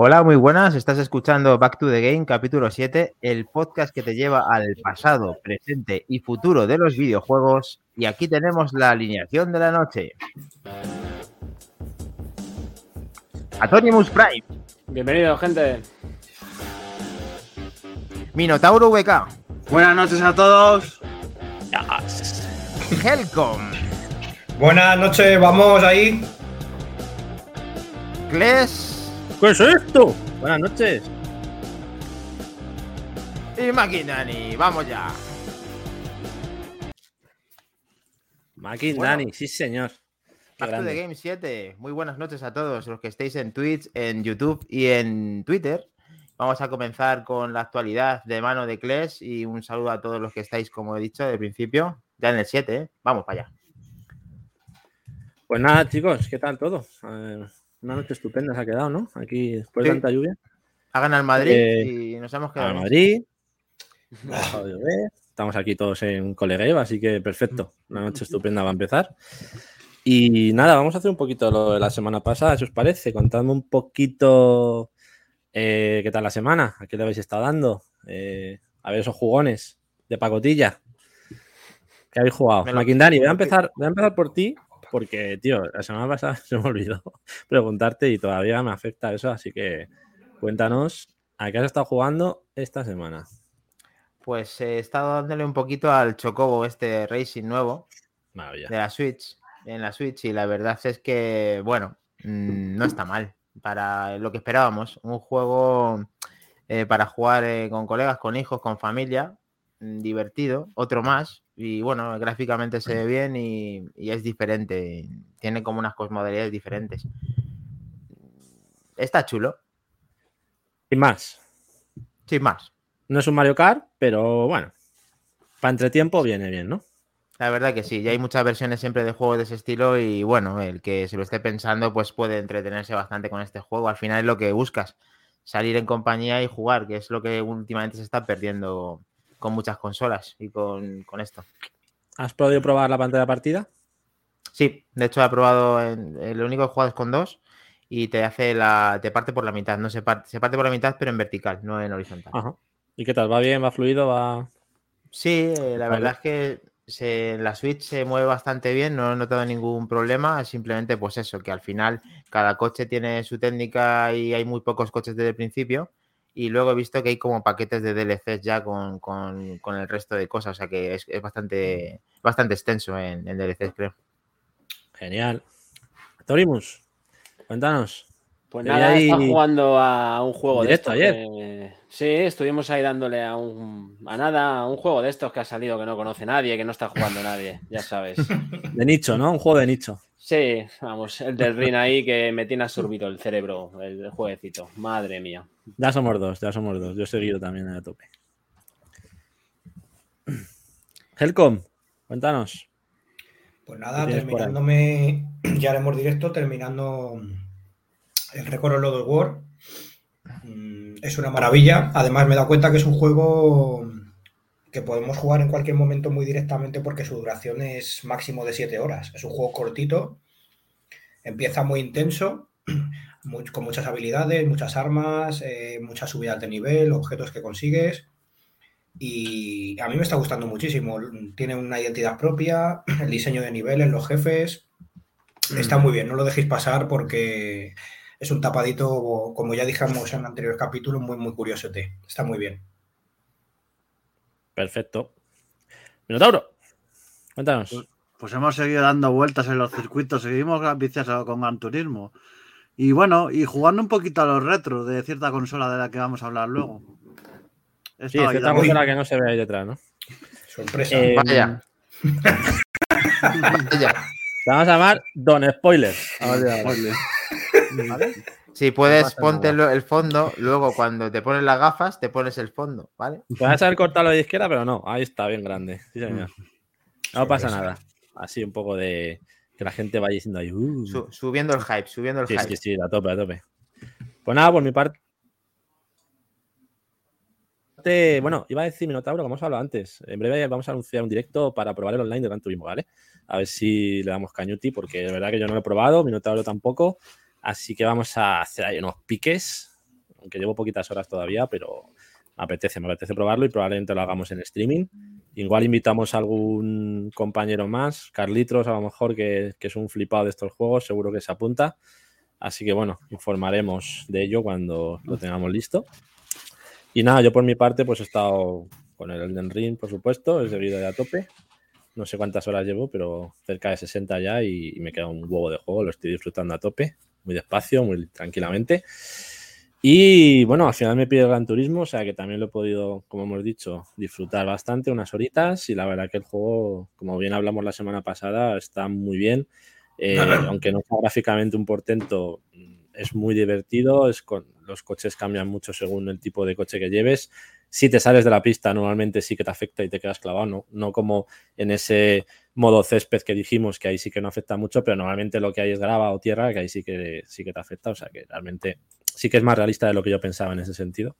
Hola, muy buenas. Estás escuchando Back to the Game, capítulo 7, el podcast que te lleva al pasado, presente y futuro de los videojuegos. Y aquí tenemos la alineación de la noche. Atonimus Prime. Bienvenido, gente. Minotauro VK. Buenas noches a todos. Helcom. Buenas noches, vamos ahí. Kles ¿Qué es esto? Buenas noches. y Makinani. Vamos ya. Bueno. Dani, sí señor. To the. Game 7. Muy buenas noches a todos los que estéis en Twitch, en YouTube y en Twitter. Vamos a comenzar con la actualidad de mano de Kles y un saludo a todos los que estáis, como he dicho, de principio, ya en el 7. ¿eh? Vamos para allá. Pues nada, chicos, ¿qué tal todo? Eh, una noche estupenda se ha quedado, ¿no? Aquí después Sí. de tanta lluvia. Ha ganado el Madrid Eh, y nos hemos quedado. A en Madrid. Estamos aquí todos en colegueo, así que perfecto. Una noche estupenda va a empezar. Y nada, vamos a hacer un poquito lo de la semana pasada, si os parece. Contadme un poquito eh, qué tal la semana, a qué le habéis estado dando. Eh, a ver esos jugones de pacotilla. ¿Qué habéis jugado? Maquindani, voy a empezar, voy a empezar por ti, porque, tío, la semana pasada se me olvidó preguntarte y todavía me afecta eso, así que cuéntanos a qué has estado jugando esta semana. Pues eh, he estado dándole un poquito al Chocobo, este Racing nuevo, Maravilla. de la Switch, en la Switch, y la verdad es que, bueno, mm, no está mal para lo que esperábamos. Un juego eh, para jugar eh, con colegas, con hijos, con familia, mm, divertido, otro más, y bueno, gráficamente se ve bien y, y es diferente, tiene como unas cosmodalidades diferentes. Está chulo, Sin más. sin más. No es un Mario Kart, pero bueno, para entretiempo viene bien, ¿no? La verdad que sí, ya hay muchas versiones siempre de juegos de ese estilo y bueno, el que se lo esté pensando pues puede entretenerse bastante con este juego. Al final es lo que buscas, salir en compañía y jugar, que es lo que últimamente se está perdiendo con muchas consolas y con, con esto. ¿Has podido probar la pantalla partida? Sí, de hecho he probado, en, el único que he jugado es con dos y te hace la, te parte por la mitad, no se parte, se parte por la mitad pero en vertical, no en horizontal. Ajá. ¿Y qué tal? ¿Va bien? ¿Va fluido? ¿Va...? Sí, eh, la Vale. verdad es que se- la Switch se mueve bastante bien, no he notado ningún problema, simplemente pues eso, que al final cada coche tiene su técnica y hay muy pocos coches desde el principio y luego he visto que hay como paquetes de DLCs ya con, con- con el resto de cosas, o sea que es, es bastante, bastante extenso en, en DLCs creo. Genial. Torimus, cuéntanos. Pues nada, ahí estaba jugando a un juego directo de estos. ayer. que- Sí, estuvimos ahí dándole a un a nada, a un juego de estos que ha salido que no conoce nadie, que no está jugando nadie, ya sabes. De nicho, ¿no? Un juego de nicho. Sí, vamos, el del Rin ahí que me tiene absorbido el cerebro, el jueguecito. Madre mía. Ya somos dos, ya somos dos. Yo he seguido también a tope. Helcom, cuéntanos. Pues nada, terminándome, ya haremos directo, terminando el récord of Lord of War. Mm, Es una maravilla. Además, me he dado cuenta que es un juego que podemos jugar en cualquier momento muy directamente porque su duración es máximo de 7 horas. Es un juego cortito, empieza muy intenso, muy- con muchas habilidades, muchas armas, eh, muchas subidas de nivel, objetos que consigues. Y a mí me está gustando muchísimo. Tiene una identidad propia, el diseño de niveles, los jefes. Está muy bien, no lo dejéis pasar porque es un tapadito, como ya dijimos en el anterior capítulo, muy, muy curioso. Está muy bien. Perfecto. Minotauro, cuéntanos. Pues hemos seguido dando vueltas en los circuitos, seguimos viciosos con Gran Turismo. Y bueno, y jugando un poquito a los retros de cierta consola de la que vamos a hablar luego. Sí, cierta consola que no se ve ahí detrás, ¿no? Sorpresa. Eh, Vaya. Vaya. Te vamos a llamar Don Spoiler. Si puedes, ponte nada. el fondo, luego cuando te pones las gafas, te pones el fondo, ¿vale? Puedes haber cortado de izquierda, pero no. Ahí está, bien grande. Sí, señor. No pasa nada. Así un poco de que la gente vaya diciendo ahí. "Uh". Su- subiendo el hype, subiendo el Sí, hype. sí, sí, a tope, a tope. Pues nada, por mi parte. Bueno, iba a decir Minotauro, como hemos hablado antes. En breve vamos a anunciar un directo para probar el online de Gran Turismo, ¿vale? A ver si le damos cañuti, porque de verdad que yo no lo he probado, Minotauro tampoco. Así que vamos a hacer ahí unos piques aunque llevo poquitas horas todavía, pero me apetece, me apetece probarlo y probablemente lo hagamos en streaming. Igual invitamos a algún compañero más, Carlitos a lo mejor, que, que es un flipado de estos juegos, seguro que se apunta. Así que bueno, informaremos de ello cuando lo tengamos listo. Y nada, yo por mi parte pues he estado con el Elden Ring, por supuesto, he seguido ya a tope. No sé cuántas horas llevo, pero cerca de 60 ya y, y me queda un huevo de juego, lo estoy disfrutando a tope, muy despacio, muy tranquilamente. Y bueno, al final me pide el Gran Turismo, o sea que también lo he podido, como hemos dicho, disfrutar bastante, unas horitas. Y la verdad que el juego, como bien hablamos la semana pasada, está muy bien. Eh, aunque no sea gráficamente un portento, es muy divertido. Es con, los coches cambian mucho según el tipo de coche que lleves. Si te sales de la pista, normalmente sí que te afecta y te quedas clavado, no, no como en ese modo césped que dijimos, que ahí sí que no afecta mucho, pero normalmente lo que hay es grava o tierra, que ahí sí que, sí que te afecta. O sea que realmente sí que es más realista de lo que yo pensaba en ese sentido.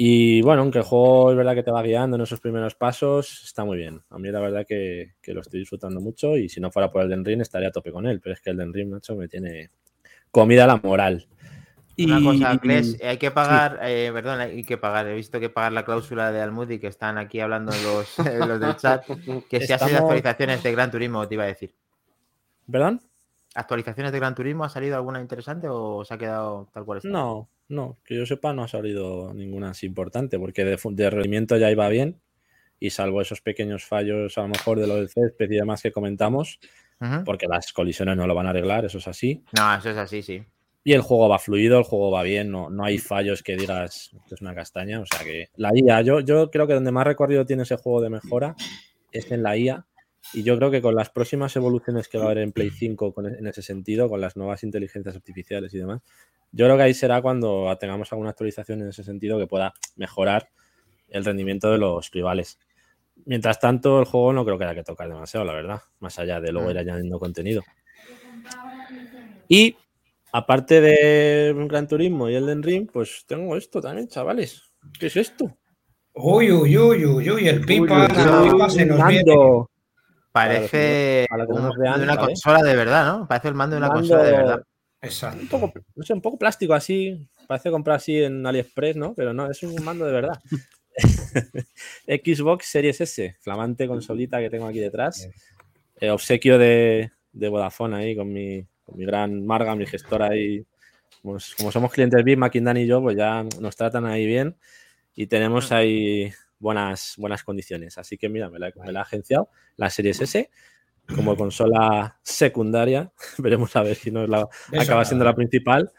Y bueno, aunque el juego es verdad que te va guiando en esos primeros pasos, está muy bien. A mí la verdad que, que lo estoy disfrutando mucho y si no fuera por el Den Ring estaría a tope con él, pero es que el Den Ring, me tiene comida la moral. Una cosa, Cles, hay que pagar, sí. eh, perdón, hay que pagar, he visto que pagar la cláusula de Almudi, que están aquí hablando los, los del chat, que si ha sido actualizaciones de Gran Turismo, te iba a decir. ¿Perdón? ¿Actualizaciones de Gran Turismo? ¿Ha salido alguna interesante o se ha quedado tal cual está? No, no, que yo sepa no ha salido ninguna así importante, porque de, de rendimiento ya iba bien, y salvo esos pequeños fallos a lo mejor de lo del césped y demás que comentamos, uh -huh. porque las colisiones no lo van a arreglar, eso es así. No, eso es así, sí. Y el juego va fluido, el juego va bien, no, no hay fallos que digas que es una castaña. O sea que la IA, yo, yo creo que donde más recorrido tiene ese juego de mejora es en la IA. Y yo creo que con las próximas evoluciones que va a haber en Play 5 con, en ese sentido, con las nuevas inteligencias artificiales y demás, yo creo que ahí será cuando tengamos alguna actualización en ese sentido que pueda mejorar el rendimiento de los rivales. Mientras tanto, el juego no creo que haya que tocar demasiado, la verdad, más allá de luego ir añadiendo contenido. Y aparte de Gran Turismo y Elden Ring, pues tengo esto también, chavales. ¿Qué es esto? Uy, uy, uy, uy, uy, el pipa, uy, uy, el pipa se nos viene. Parece para que, para que de una consola de verdad, ¿no? Parece el mando de una mando... consola de verdad. Exacto. Un poco, no sé, un poco plástico así. Parece comprar así en AliExpress, ¿no? Pero no, es un mando de verdad. Xbox Series S, flamante consolita que tengo aquí detrás. Eh, obsequio de, de Vodafone ahí con mi, con mi gran Marga, mi gestora ahí. Como, como somos clientes VIP, Maquindan y yo, pues ya nos tratan ahí bien y tenemos ahí buenas, buenas condiciones. Así que mira, me la, me la agenciado la Series S como consola secundaria. Veremos a ver si nos la Eso acaba siendo la principal.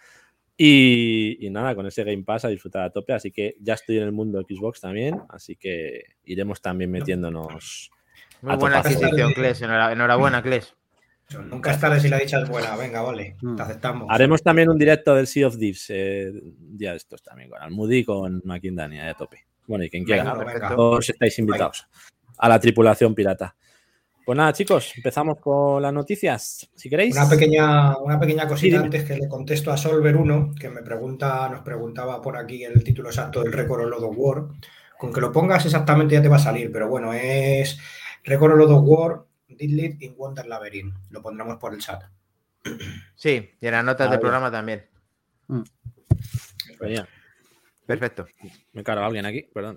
Y, y, nada, con ese Game Pass a disfrutar a tope. Así que ya estoy en el mundo Xbox también. Así que iremos también metiéndonos. Muy buena adquisición, Kles. Enhorabuena, Kles. Nunca es tarde si la dicha es buena. Venga, vale, te aceptamos. Haremos también un directo del Sea of Thieves. Eh, de estos también, con Almudi y con Maquindania a tope. Bueno, y quien quiera. Venga, todos estáis invitados venga. a la tripulación pirata. Pues nada, chicos, empezamos con las noticias, si queréis. Una pequeña, una pequeña cosita sí, antes que le contesto a Solver 1, que me pregunta, nos preguntaba por aquí el título exacto del récord Lord of War. Con que lo pongas exactamente ya te va a salir, pero bueno, es récord Lord of War, Didlit in Wonder Labyrinth. Lo pondremos por el chat. Sí, y en las notas del programa también. Mm. Venía. Perfecto. Me cargo a alguien aquí, perdón.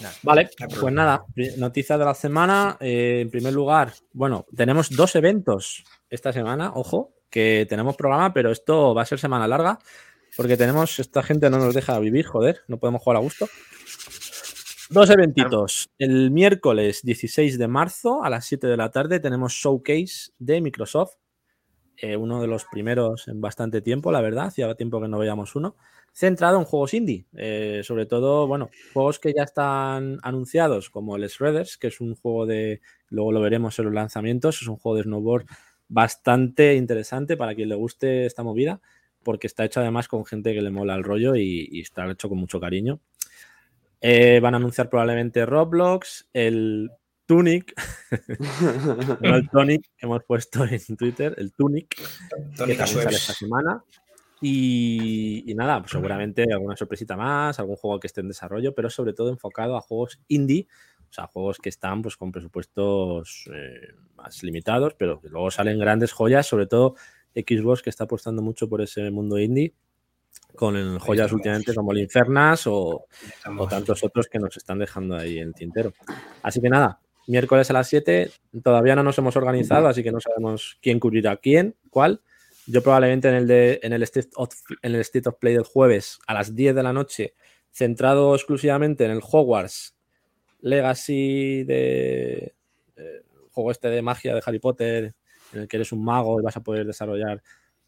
No, vale, no pues nada, noticias de la semana. Eh, en primer lugar, bueno, tenemos dos eventos esta semana, ojo, que tenemos programa, pero esto va a ser semana larga, porque tenemos, esta gente no nos deja vivir, joder, no podemos jugar a gusto. Dos eventitos. El miércoles 16 de marzo a las 7 de la tarde tenemos showcase de Microsoft. Eh, uno de los primeros en bastante tiempo, la verdad. Hacía tiempo que no veíamos uno centrado en juegos indie, eh, sobre todo, bueno, juegos que ya están anunciados, como el Shredders, que es un juego de, luego lo veremos en los lanzamientos, es un juego de snowboard bastante interesante para quien le guste esta movida, porque está hecho además con gente que le mola el rollo y, y está hecho con mucho cariño. Eh, van a anunciar probablemente Roblox, el Tunic, no el Tonic que hemos puesto en Twitter, el Tunic, que también sale esta semana. Y, y, nada, pues seguramente alguna sorpresita más, algún juego que esté en desarrollo, pero sobre todo enfocado a juegos indie, o sea, juegos que están pues con presupuestos eh, más limitados, pero que luego salen grandes joyas, sobre todo Xbox que está apostando mucho por ese mundo indie con joyas últimamente como el Infernas o, tantos otros que nos están dejando ahí en el tintero. Así que nada, miércoles a las 7, todavía no nos hemos organizado, así que no sabemos quién cubrirá quién, cuál. Yo probablemente en el, de, en, el State of, en el State of Play del jueves a las 10 de la noche, centrado exclusivamente en el Hogwarts Legacy de eh, juego este de magia de Harry Potter, en el que eres un mago y vas a poder desarrollar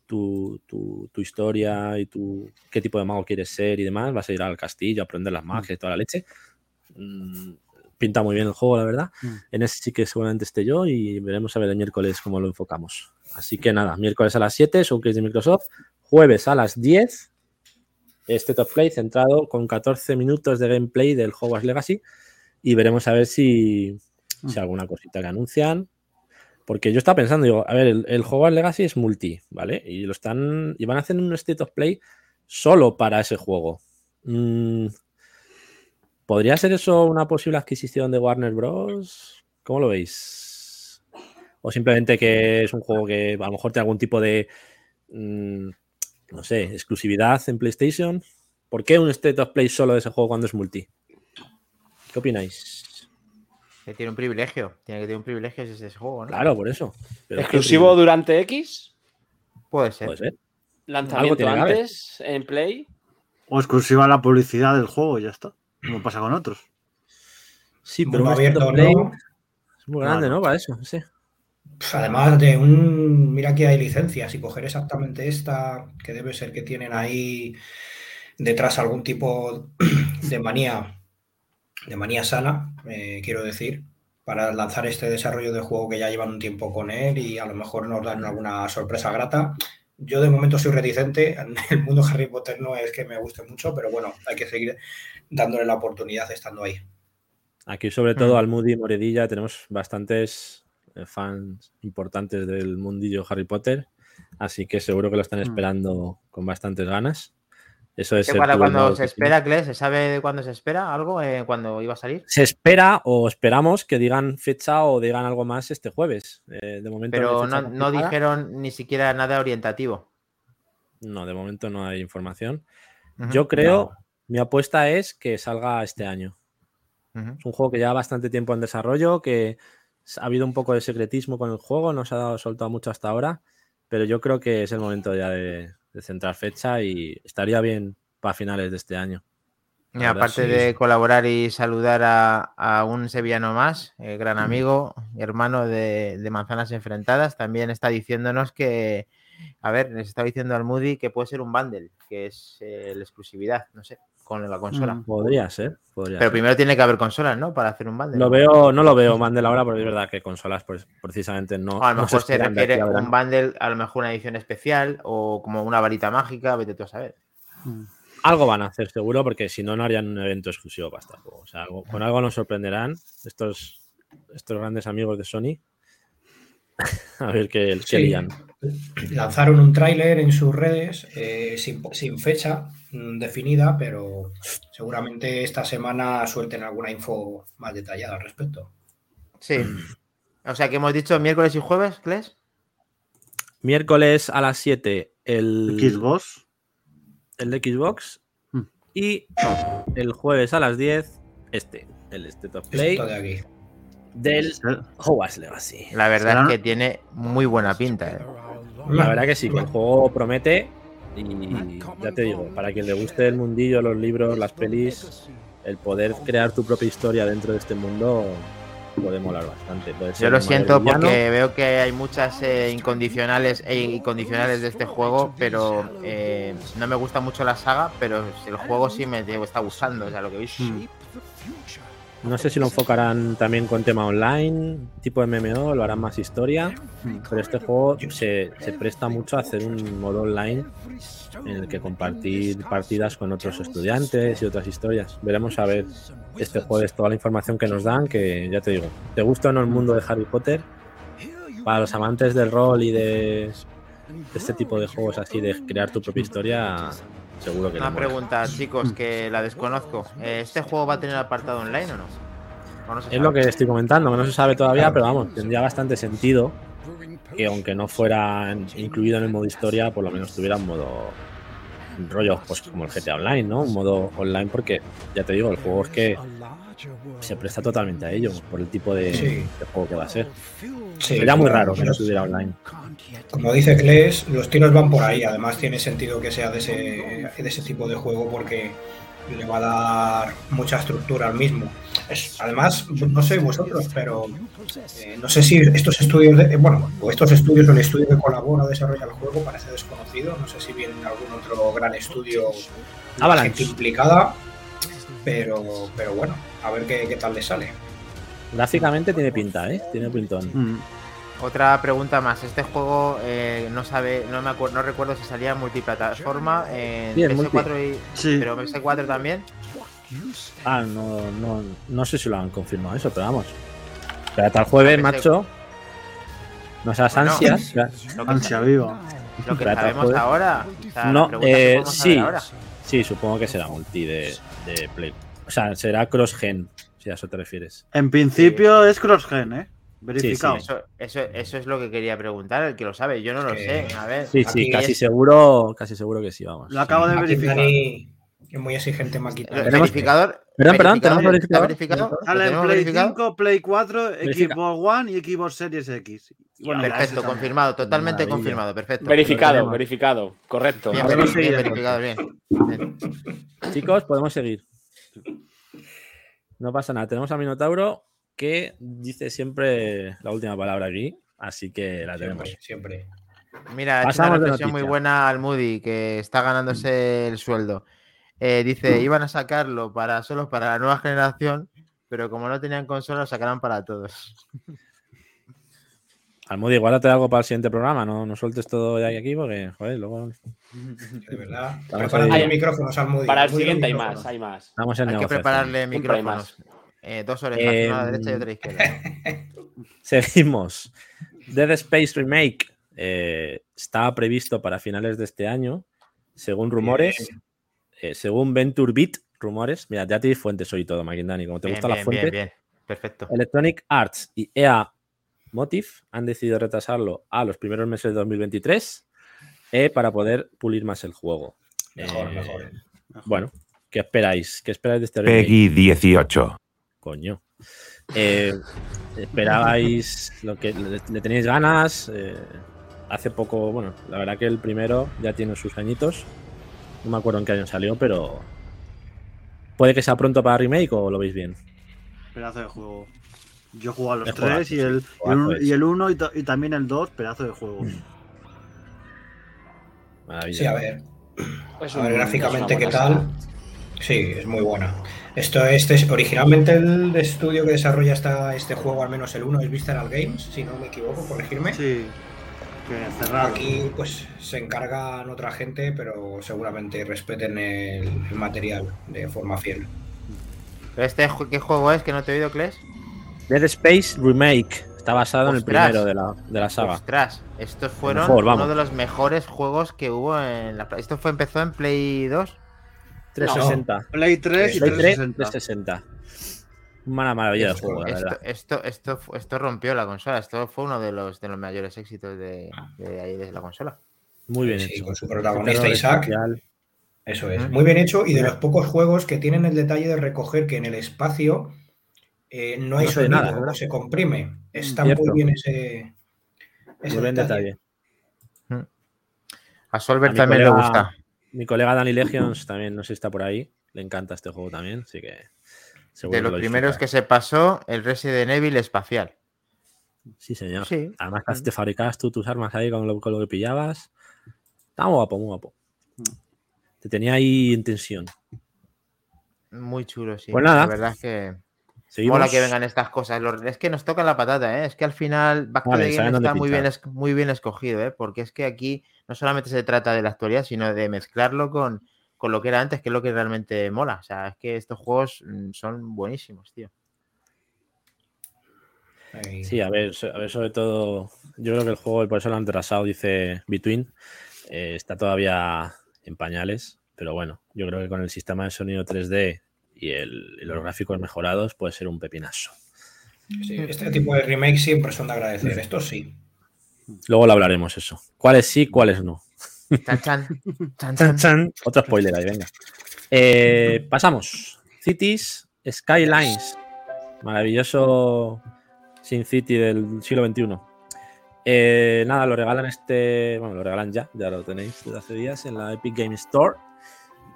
tu, tu- tu historia y tu qué tipo de mago quieres ser y demás. Vas a ir al castillo a aprender las magias y toda la leche. Mm, pinta muy bien el juego, la verdad. Mm. En ese sí que seguramente esté yo y veremos a ver el miércoles cómo lo enfocamos. Así que nada, miércoles a las 7, showcase de Microsoft. Jueves a las 10, State of Play centrado con 14 minutos de gameplay del Hogwarts Legacy y veremos a ver si, si alguna cosita que anuncian. Porque yo estaba pensando, digo, a ver, el, el Legacy es multi, ¿vale? Y lo están. Y van a hacer un State of Play solo para ese juego. Mm, ¿Podría ser eso una posible adquisición de Warner Bros? ¿Cómo lo veis? O simplemente que es un juego que a lo mejor tiene algún tipo de. mm, no sé, exclusividad en PlayStation. ¿Por qué un State of Play solo de ese juego cuando es multi? ¿Qué opináis? Que tiene un privilegio. Tiene que tener un privilegio ese, ese juego, ¿no? Claro, por eso. Pero es que Exclusivo durante X, Puede ser. Puede ser. lanzamiento antes en Play. O exclusiva la publicidad del juego y ya está. Como pasa con otros. Sí, pero Mundo abierto, Play ¿no? es muy grande, Claro. ¿no? Para eso, sí. Pues además de un. Mira que hay licencias y coger exactamente esta, que debe ser que tienen ahí detrás algún tipo de manía, de manía sana, eh, quiero decir, para lanzar este desarrollo de juego que ya llevan un tiempo con él y a lo mejor nos dan alguna sorpresa grata. Yo de momento soy reticente, en el mundo Harry Potter no es que me guste mucho, pero bueno, hay que seguir dándole la oportunidad estando ahí. Aquí, sobre todo, Mm. al Moody y Moredilla, tenemos bastantes eh, fans importantes del mundillo Harry Potter. Así que seguro que lo están Mm. esperando con bastantes ganas. Eso es ¿Qué ser para tú el cuando se espera, Kles? ¿Se sabe de cuándo se espera algo? Eh, ¿Cuándo iba a salir? Se espera o esperamos que digan fecha o digan algo más este jueves. Eh, de momento Pero no, dijeron ni siquiera nada orientativo. No, de momento no hay información. Yo creo, mi apuesta es que salga este año. Es un juego que lleva bastante tiempo en desarrollo, que ha habido un poco de secretismo con el juego, no se ha dado soltado mucho hasta ahora, pero yo creo que es el momento ya de, de centrar fecha y estaría bien para finales de este año. Y aparte sí, de colaborar y saludar a, a un sevillano más, eh, gran amigo y hermano de, de Manzanas Enfrentadas, también está diciéndonos que, a ver, les está diciendo al Moody que puede ser un bundle, que es eh, la exclusividad, no sé, con la consola. Mm. Podría ser, podría Pero ser. primero tiene que haber consolas, ¿no? Para hacer un bundle. Lo veo, no lo veo Mandel ahora, porque es verdad que consolas pues, precisamente no. O a lo no mejor se aquí requiere un bundle, a lo mejor una edición especial o como una varita mágica, vete tú a saber. Mm. Algo van a hacer seguro, porque si no, no harían un evento exclusivo para juego. O sea, algo- con algo nos sorprenderán estos, estos grandes amigos de Sony. a ver qué, qué Sí. lían. Lanzaron un tráiler en sus redes eh, sin, sin fecha mm, definida, pero seguramente esta semana suelten alguna info más detallada al respecto. Sí. O sea que hemos dicho miércoles y jueves, Kles. Miércoles a las 7 el, Xbox. el de Xbox Mm. y el jueves a las 10 este, el State of Play Esto de aquí. Del Hogwarts Legacy. La verdad Será- es que tiene muy buena pinta. ¿eh? La verdad que sí, que el juego promete y ya te digo, para quien le guste el mundillo, los libros, las pelis, el poder crear tu propia historia dentro de este mundo puede molar bastante. Puede ser Yo lo siento villano. porque veo que hay muchas eh, incondicionales e incondicionales de este juego, pero eh, no me gusta mucho la saga, pero el juego sí me está gustando, o sea, lo que he visto. No sé si lo enfocarán también con tema online, tipo MMO, lo harán más historia, pero este juego se, se presta mucho a hacer un modo online en el que compartir partidas con otros estudiantes y otras historias. Veremos a ver este jueves toda la información que nos dan, que ya te digo, te gusta o no el mundo de Harry Potter, para los amantes del rol y de, de este tipo de juegos así, de crear tu propia historia, seguro que Una pregunta, chicos, que la desconozco. ¿Este juego va a tener apartado online o no? ¿O no Es lo que estoy comentando, que no se sabe todavía, pero vamos, tendría bastante sentido que aunque no fuera incluido en el modo historia, por lo menos tuviera un modo rollo pues como el GTA Online, ¿no? Un modo online porque, ya te digo, el juego es que se presta totalmente a ello por el tipo de, Sí. de juego que va a ser. Sí, Sería muy raro que no tuviera online. Como dice Kles, los tiros van por ahí. Además, tiene sentido que sea de ese, de ese tipo de juego porque le va a dar mucha estructura al mismo. Es- además, no sé vosotros, pero eh, no sé si estos estudios, de- bueno, o estos estudios o el estudio que colabora o desarrolla el juego parece desconocido. No sé si viene algún otro gran estudio, Avalanche. implicada, pero, pero bueno, a ver qué, qué tal le sale. Gráficamente tiene pinta, ¿eh? Tiene pintón. Mm. Otra pregunta más. Este juego eh, no sabe, no me acuerdo, no recuerdo si salía en multiplataforma en Sí, en PS4 y Sí. pero PS4 también. Ah, no, no, no sé si lo han confirmado eso, pero vamos. Espérate al jueves, Ah, pensé- macho. No seas Bueno. ansias. Lo que, Ansia viva. lo que sabemos ahora. O sea, la No, eh, sí, ahora. sí, supongo que será multi de, de Play. O sea, será cross-gen, si a eso te refieres. En principio es cross-gen, ¿eh? Verificado. Sí, Eso, eso, eso es lo que quería preguntar, el que lo sabe. Yo no lo sé. A ver. Sí, sí, casi es- seguro, casi seguro que sí, vamos. Lo acabo de verificar. Es muy exigente, Maquita. El verificador. Perdón, perdón, ¿tenemos ¿está verificador? verificado? ¿Lo Sale en Play verificado? 5, Play 4, Verifica. Xbox One y Xbox Series X. Bueno, Perfecto, confirmado, totalmente Maravilla. confirmado, perfecto. Verificado, verificado. Correcto. Bien, Podemos bien, bien seguir, verificado, bien. Bien. Chicos, podemos seguir. No pasa nada. Tenemos a Minotauro que dice siempre la última palabra aquí, así que la tenemos. Siempre, siempre. Mira, ha hecho una reflexión muy buena al Moody, que está ganándose el sueldo. Eh, dice, iban a sacarlo para solo para la nueva generación, pero como no tenían consola, lo sacarán para todos. Almudi, guárdate algo para el siguiente programa, no, no sueltes todo de aquí porque, joder, luego De verdad. Los micrófonos al Moody. Para el siguiente hay más, hay más. Hay que prepararle hay micrófonos. Eh, dos orejas, una a la Em, derecha y otra a la izquierda. Seguimos. Dead Space Remake eh, está previsto para finales de este año, según rumores. eh, según Venture Beat, rumores. Mira, ya te di fuentes hoy todo, Maquindani. Como te Bien, las bien, fuentes. bien, bien. Perfecto. Electronic Arts y EA Motive han decidido retrasarlo a los primeros meses de 2023 eh, para poder pulir más el juego. Mejor, Eh, mejor. Bueno, ¿qué esperáis? ¿Qué esperáis de este remake? Peggy 18. Coño. Eh, ¿Esperabais lo que le, le tenéis ganas? Eh, hace poco, bueno, la verdad que el primero ya tiene sus añitos. No me acuerdo en qué año salió, pero puede que sea pronto para remake o lo veis bien. Pedazo de juego. Yo jugado a los Es tres y el, sí, y el 1 y, también el 2, pedazo de juego. Maravilla. Sí, a ver. A ver, gráficamente, ¿qué tal? Sí, es muy buena. Esto este es originalmente el estudio que desarrolla esta, este juego, al menos el 1, es Visceral Games, si no me equivoco, corregirme. Sí. Que cerrado. Aquí pues se encargan otra gente, pero seguramente respeten el, el material de forma fiel. ¿Pero este qué juego es que no te he oído, Kles? Dead Space Remake. Está basado en el primero de la, de la saga. Ostras, estos fueron mejor, uno de los mejores juegos que hubo en la... Esto fue empezó en Play 2. 360. Play 3 y Play 3, 360. 360. Una maravilla de Esto- juego, la Esto, verdad. esto, esto, rompió la consola. Esto fue uno de los, de los mayores éxitos de, de ahí de la consola. Muy bien Sí, hecho. con su protagonista Isaac. Eso es. Muy bien hecho y de los pocos juegos que tienen el detalle de recoger que en el espacio eh, no hay No ve sonido nada, se comprime. Está Cierto. muy bien ese, ese Muy buen detalle. A Solver A también le colega- gusta. Mi colega Danny Legions también, no sé si está por ahí. Le encanta este juego también, así que. De los lo primeros que se pasó, el Resident Evil espacial. Sí, señor. Sí. Además, que te fabricabas tú tus armas ahí con lo, con lo que pillabas. Está muy guapo, muy guapo. Te tenía ahí en tensión. Muy chulo, sí. Pues nada. La verdad es que Seguimos. mola que vengan estas cosas. Es que nos tocan la patata, ¿eh? Es que al final Back to the Game está muy bien, pinchar. muy bien escogido, ¿eh? Porque es que aquí no solamente se trata de la actualidad, sino de mezclarlo con, con lo que era antes, que es lo que realmente mola. O sea, es que estos juegos mm, son buenísimos, tío. Sí, a ver, a ver, sobre todo, yo creo que el juego, y por eso lo han retrasado, dice Between, eh, está todavía en pañales, pero bueno, yo creo que con el sistema de sonido 3D y, el- y los gráficos mejorados puede ser un pepinazo. Sí, este tipo de remakes siempre son de agradecer. Estos sí. Luego lo hablaremos eso. ¿Cuáles sí, cuáles no? Chan. chan. Otro spoiler ahí, venga. Eh, pasamos. Cities Skylines. Maravilloso Sin City del siglo XXI. Eh, nada, lo regalan este. Bueno, lo regalan ya, ya lo tenéis desde hace días en la Epic Game Store.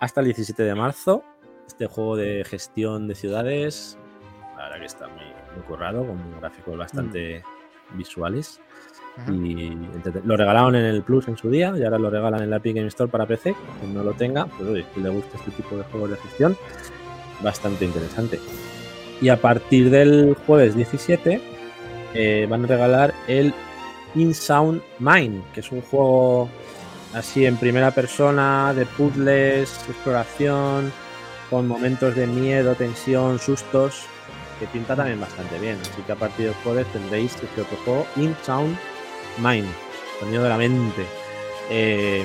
Hasta el 17 de marzo. Este juego de gestión de ciudades. La verdad que está muy, muy currado, con gráficos bastante visuales. Ujú. Y lo regalaron en el Plus en su día y ahora lo regalan en la Epic Game Store para PC. Quien no lo tenga, pues oye, si le gusta este tipo de juegos de gestión, bastante interesante. Y a partir del jueves 17 eh, van a regalar el InSound Mine, que es un juego así en primera persona, de puzzles, exploración, con momentos de miedo, tensión, sustos, que pinta también bastante bien. Así que a partir del jueves tendréis este otro juego, InSound Mind, sonido de la mente. Eh,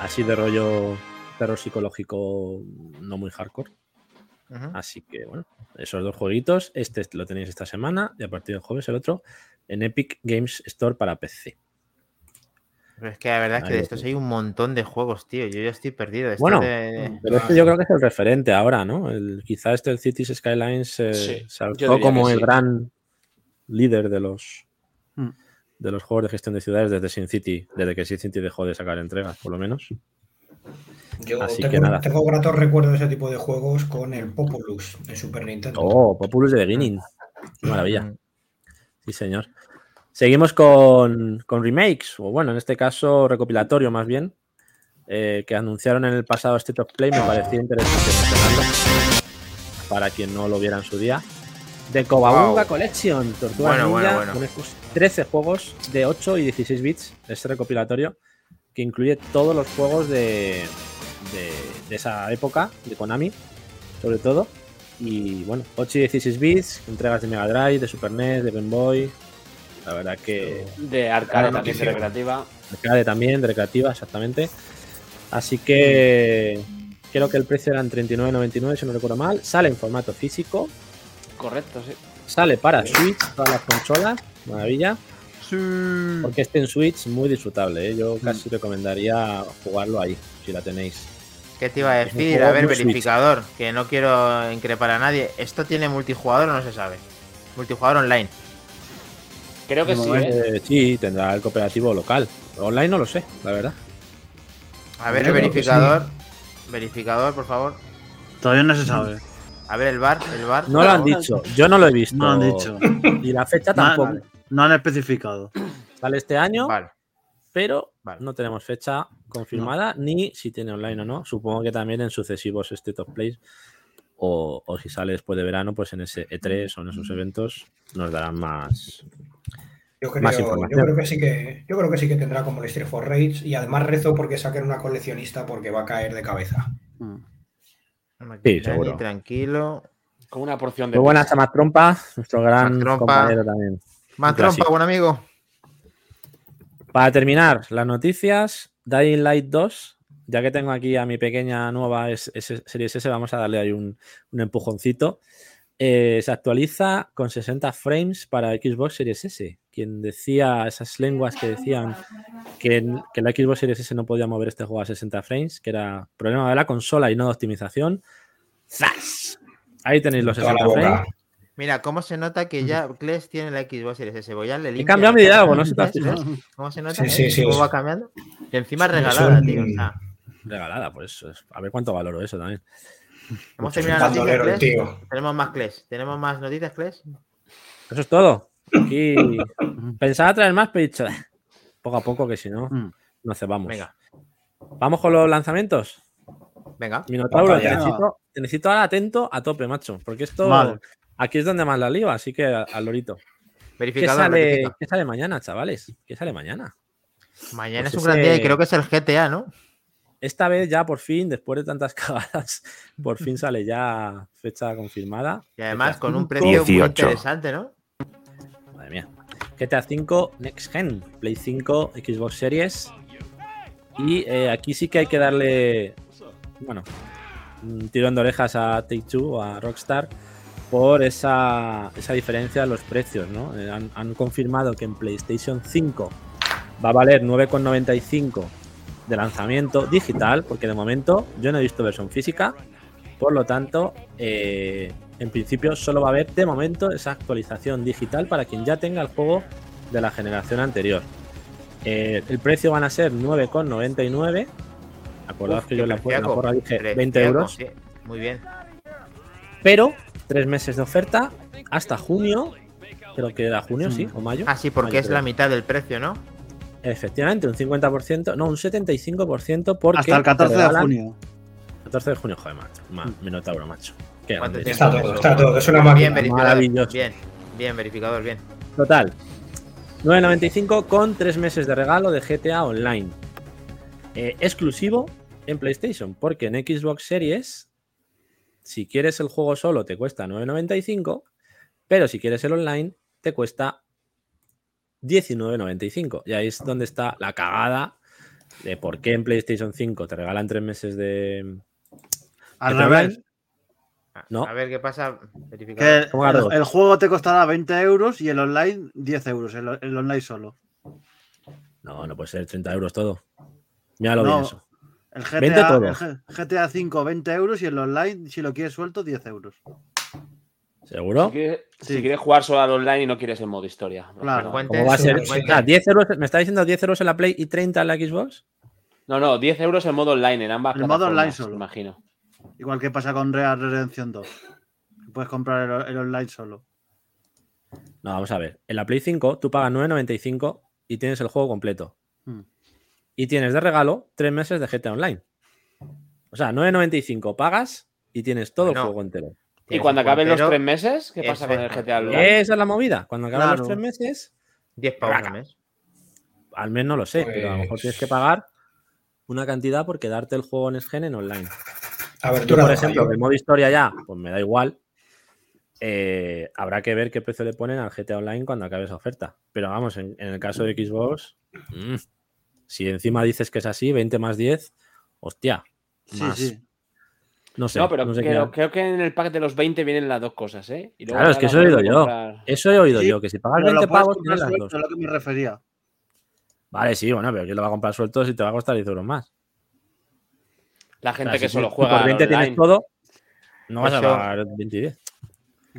así de rollo terror psicológico no muy hardcore. Así que bueno, esos dos jueguitos, este lo tenéis esta semana y a partir del jueves el otro en Epic Games Store para PC. Pero es que la verdad es que de estos hay un montón de juegos, tío. Yo ya estoy perdido. Estos Bueno, de- Pero este yo creo que es el referente ahora, ¿no? El, quizá este el Cities Skylines eh, Sí, diría como el sí. gran líder de los Mm. de los juegos de gestión de ciudades desde Sin City, desde que Sin City dejó de sacar entregas, por lo menos. Yo Así tengo, que nada. tengo gratos recuerdos de ese tipo de juegos con el Populus de Super Nintendo. Oh, Populous de Beginning. Qué maravilla. Mm. Sí, señor. Seguimos con, con remakes, o bueno, en este caso recopilatorio más bien, eh, que anunciaron en el pasado State of Play. Me parecía interesante para quien no lo viera en su día. De Cobabunga Wow. Collection, Tortuga Bueno, Ninja, bueno, bueno. con estos 13 juegos de 8 y 16 bits, este recopilatorio, que incluye todos los juegos de, de, de esa época, de Konami, sobre todo. Y bueno, 8 y 16 bits, entregas de Mega Drive, de Super NES, de Game Boy. La verdad que De arcade también, de recreativa. arcade también, de recreativa, exactamente. Así que creo que el precio eran 39.99, si no recuerdo mal. Sale en formato físico, Correcto, sí. sale para Switch, todas las consolas, maravilla. Porque este en Switch muy disfrutable, ¿eh? yo casi recomendaría jugarlo ahí, si la tenéis. ¿Qué te iba a decir? A ver, Switch. verificador, que no quiero increpar a nadie. ¿Esto tiene multijugador o no se sabe? Multijugador online. Creo que sí. ¿eh? Eh, sí, tendrá el cooperativo local. Online no lo sé, la verdad. A ver, el verificador. Verificador, por favor. Todavía no se sabe. A ver, el bar, el bar. No lo han dicho, yo no lo he visto. No han dicho. Y la fecha tampoco. No han especificado. Sale este año, Vale. pero Vale. no tenemos fecha confirmada ni si tiene online o no. Supongo que también en sucesivos State of Plays o, o si sale después de verano, pues en ese E3 o en esos eventos nos darán más. Yo creo, Más yo información. creo que sí que yo creo que sí que tendrá como el Street for Rage y además rezo porque saquen una coleccionista porque va a caer de cabeza. Mm. Maquinani, seguro. Tranquilo. Con una porción de. Muy buenas a Matt Trompa, nuestro gran Trompa. compañero también. Más trompa, buen amigo. Para terminar, las noticias, Dying Light 2, ya que tengo aquí a mi pequeña nueva S- S- Series S, vamos a darle ahí un, un empujoncito. Eh, se actualiza con 60 frames para Xbox Series S. Quien decía, esas lenguas que decían que, que la Xbox Series S no podía mover este juego a 60 frames, que era problema de la consola y no de optimización. ¡Zas! Ahí tenéis los Toda la 60 frames. Mira, cómo se nota que ya Kles tiene la Xbox Series S. Voy a darle He limpia cambiado mi diálogo, no. ¿Cómo se nota? Sí, eh? sí, sí, ¿Cómo es- va cambiando? Y encima regalada, tío. Regalada, pues es- a ver cuánto valoro eso también. hemos terminado las noticias. Tenemos más Kles. ¿Tenemos más noticias, Kles? Eso es todo. Aquí pensaba traer más, pero he dicho, "Ah, poco a poco, que si no, Mm. no cebamos. Venga, Vamos con los lanzamientos. venga. Minotauro, te necesito, te necesito ahora atento a tope, macho. Porque esto aquí es donde más la lío, así que al lorito. ¿Qué sale, verifica. ¿Qué sale mañana, chavales? ¿Qué sale mañana? Mañana Pues es un gran día y creo que es el GTA, ¿no? Esta vez ya por fin, después de tantas cagadas, por fin sale ya fecha confirmada. Y además con un 5. precio muy 18. interesante, ¿no? Mía. GTA 5 Next Gen, Play 5, Xbox Series. Y eh, aquí sí que hay que darle, bueno, un tirón de orejas a Take Two o a Rockstar por esa, esa diferencia en los precios, ¿no? Eh, han, han confirmado que en PlayStation 5 va a valer 9,95 de lanzamiento digital, porque de momento yo no he visto versión física, por lo tanto, eh, en principio solo va a haber de momento esa actualización digital para quien ya tenga el juego de la generación anterior. Eh, el precio van a ser 9,99. Acordaos Uf, que yo en la, porra dije preciaco, 20 euros, sí, Muy bien. pero tres meses de oferta hasta junio. Creo que era junio, sí, o mayo. Ah, sí, porque Mayo, es creo. la mitad del precio, ¿no? Efectivamente, un 50%, no, un 75% porque Hasta el te 14 de junio. 14 de junio, joder, macho. Ma- Minotauro, macho. Qué ¿Cuánto grande. tiempo Está es todo, eso? está todo. Es una máquina. Bien verificador. Bien, bien verificador, bien. Total. 9.95 con 3 meses de regalo de GTA Online. Eh, exclusivo en PlayStation, porque en Xbox Series, si quieres el juego solo, te cuesta 9.95, pero si quieres el online, te cuesta 19.95. Y ahí es donde está la cagada de por qué en PlayStation 5 te regalan 3 meses de. Al revés. No. A ver qué pasa. Que Verificador. ¿Cómo el, ganó? el juego te costará 20 euros y el online 10 euros. El, el online solo. No, no puede ser 30 euros todo. Míralo No. bien eso. El 20 GTA, todo. el G- GTA 5 20 euros y el online, si lo quieres suelto, 10 euros. ¿Seguro? Si quieres, Sí. si quieres jugar solo al online y no quieres el modo historia. Claro. ¿Cómo va a ser? Ah, 10 euros, ¿Me está diciendo 10 euros en la Play y 30 en la Xbox? No, no, 10 euros el modo online en ambas El modo online solo. imagino. Igual que pasa con Real Redemption 2. que Puedes comprar el, el online solo. No, vamos a ver. En la Play 5 tú pagas 9.95 y tienes el juego completo. Hmm. Y tienes de regalo 3 meses de GTA Online. O sea, 9.95 pagas y tienes todo Bueno, el juego entero. Y cuando acaben los tres meses, ¿qué pasa con el. GTA Online? Esa es la movida. Cuando acaben Claro. los 3 meses, 10 pavos al mes. al menos no lo sé, pero a lo mejor Pues- tienes que pagar una cantidad por quedarte el juego en Sgen en online. Yo, por ejemplo, el modo historia ya, pues me da igual. Eh, habrá que ver qué precio le ponen al GTA Online cuando acabe esa oferta. Pero vamos, en, en el caso de Xbox, mm, si encima dices que es así, 20 más 10, hostia. Más- sí. No sé. no, pero no sé creo, creo que en el pack de los 20 vienen las dos cosas, ¿eh? Y luego Claro, es que eso he oído yo. comprar. Eso he oído Sí, yo, que si pagas Pero lo 20 puedes pavos, comprar tienes las dos. es a lo que me refería. Vale, sí, bueno, pero ¿quién lo va a comprar suelto si te va a costar 10 euros más? La gente que si solo juega por al 20 tienes online. todo, no vas a pagar 20 y 10.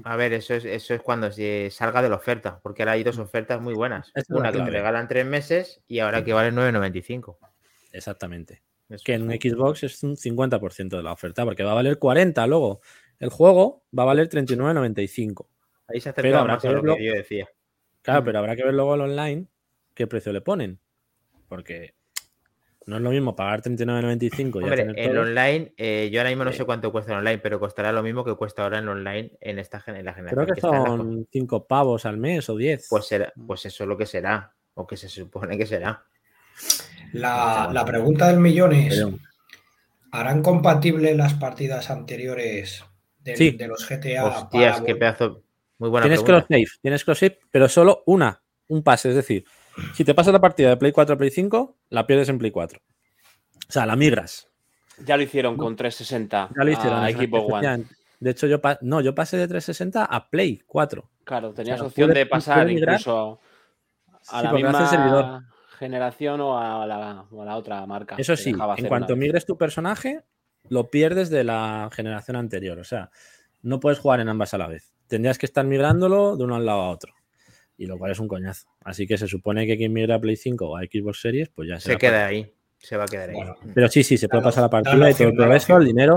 A ver, eso es, eso es cuando se salga de la oferta, porque ahora hay dos ofertas muy buenas. Es Una que te regalan 3 meses y ahora que vale 9,95. Exactamente. Eso que en Xbox es un 50% de la oferta, porque va a valer 40 luego. El juego va a valer 39.95. Ahí se Pero acerca habrá que lo que yo decía. Claro, Mm. pero habrá que ver luego el online qué precio le ponen. Porque no es lo mismo pagar 39.95 y Hombre, tener el todo. online, eh, yo ahora mismo no sé cuánto cuesta el online, pero costará lo mismo que cuesta ahora el online en esta en la generación. Creo que la son 5 pavos al mes o 10. Pues, será, pues eso es lo que será, o que se supone que será. La, la pregunta del millón es: ¿harán compatibles las partidas anteriores de, Sí. de los GTA? Hostias, para qué pedazo. Muy buena tienes pregunta. cross save, tienes cross save, pero solo una, un pase. Es decir, si te pasas la partida de Play 4 a Play 5, la pierdes en Play 4. O sea, la migras. Ya lo hicieron con 360 Ya lo hicieron. a Equipo One. De hecho, yo no, yo pasé de 360 a Play 4. Claro, tenías opción puede- de pasar incluso a Sí, la misma generación o a la, o a la otra marca. Eso sí, en cuanto migres tu personaje, lo pierdes de la generación anterior. O sea, no puedes jugar en ambas a la vez. Tendrías que estar migrándolo de uno al lado a otro. Y lo cual es un coñazo. Así que se supone que quien migra a Play 5 o a Xbox Series, pues ya Se será queda ahí. Se va a quedar ahí. Bueno, Pero sí, sí, se puede pasar la partida y todo el progreso, el dinero.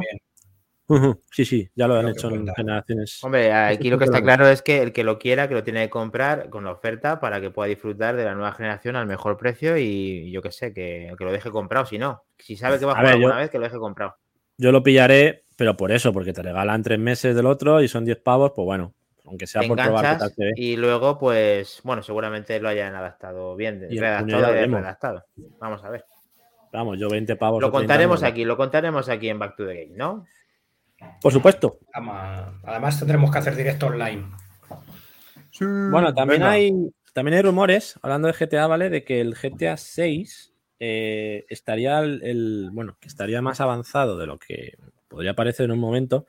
Sí, sí, ya lo han hecho en generaciones. Hombre, aquí lo que está es claro es que el que lo quiera, que lo tiene que comprar con la oferta para que pueda disfrutar de la nueva generación al mejor precio y yo qué sé, que, que lo deje comprado. Si no, si sabe que va a A jugar ver, yo- alguna vez, que lo deje comprado. Yo lo pillaré, pero por eso, porque te regalan tres meses del otro y son 10 pavos, pues bueno, aunque sea Te por probar qué tal enganchas se ve. y luego, pues, bueno, seguramente lo hayan adaptado bien, Y redactado y redactado. Vamos a ver. Vamos, yo 20 pavos. Lo o 30 contaremos aquí, lo contaremos aquí en Back to the Game, ¿no? Por supuesto. Además, además tendremos que hacer directo online. Bueno, también Venga. hay, también hay rumores, hablando de GTA, ¿vale? De que el GTA 6 eh, estaría el, el- bueno, que estaría más avanzado de lo que podría parecer en un momento.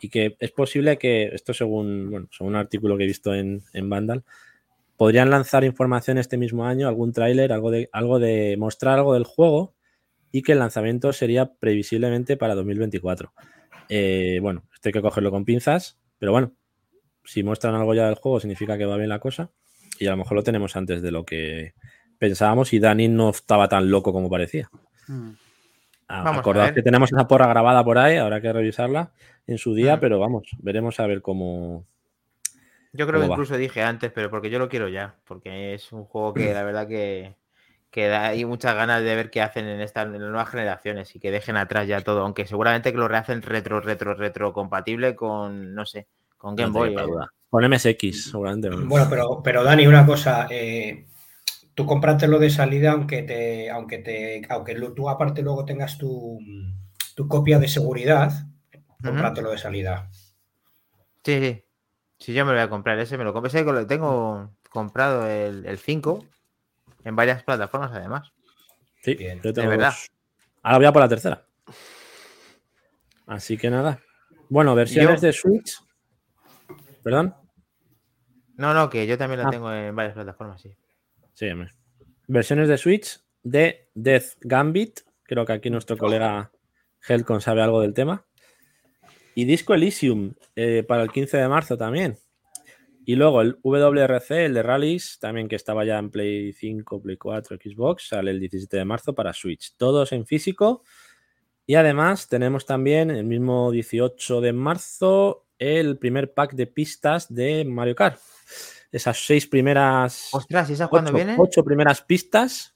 Y que es posible que, esto según, bueno, según un artículo que he visto en, en Vandal, podrían lanzar información este mismo año, algún tráiler, algo de, algo de mostrar algo del juego y que el lanzamiento sería previsiblemente para 2024. Eh, bueno, esto hay que cogerlo con pinzas, pero bueno, si muestran algo ya del juego significa que va bien la cosa y a lo mejor lo tenemos antes de lo que pensábamos y Dani no estaba tan loco como parecía. Mm. Ah, Vamos Acordad que tenemos esa porra grabada por ahí, habrá que revisarla en su día, Mm. pero vamos, veremos a ver cómo. Yo creo que incluso dije antes, pero porque yo lo quiero ya, porque es un juego que la verdad que, que da hay muchas ganas de ver qué hacen en estas en las nuevas generaciones y que dejen atrás ya todo, aunque seguramente que lo rehacen retro, retro, retro compatible con, no sé, con Game no Boy. duda. Con MSX, seguramente. Bueno, pero, pero Dani, una cosa, eh, tú comprátelo de salida, aunque te, aunque te, aunque tú aparte luego tengas tu, tu copia de seguridad, cómpratelo de salida. Sí, sí. Si yo me lo voy a comprar, ese me lo compro. Ese que lo tengo comprado el, el 5 en varias plataformas además. Sí, Bien, yo de tengo verdad. dos. Ahora voy a por la tercera. Así que nada. Bueno, versiones Yo- de Switch. Perdón. No, no, que yo también la Ah. tengo en varias plataformas, sí. Versiones de Switch de Death Gambit. Creo que aquí nuestro colega Helcon sabe algo del tema. Y Disco Elysium eh, para el 15 de marzo también. Y luego el WRC, el de Rallies, también que estaba ya en Play 5, Play 4, Xbox, sale el 17 de marzo para Switch. Todos en físico. Y además tenemos también el mismo 18 de marzo el primer pack de pistas de Mario Kart. Esas seis primeras Ostras, ¿y esas cuándo ocho, vienen? ocho primeras pistas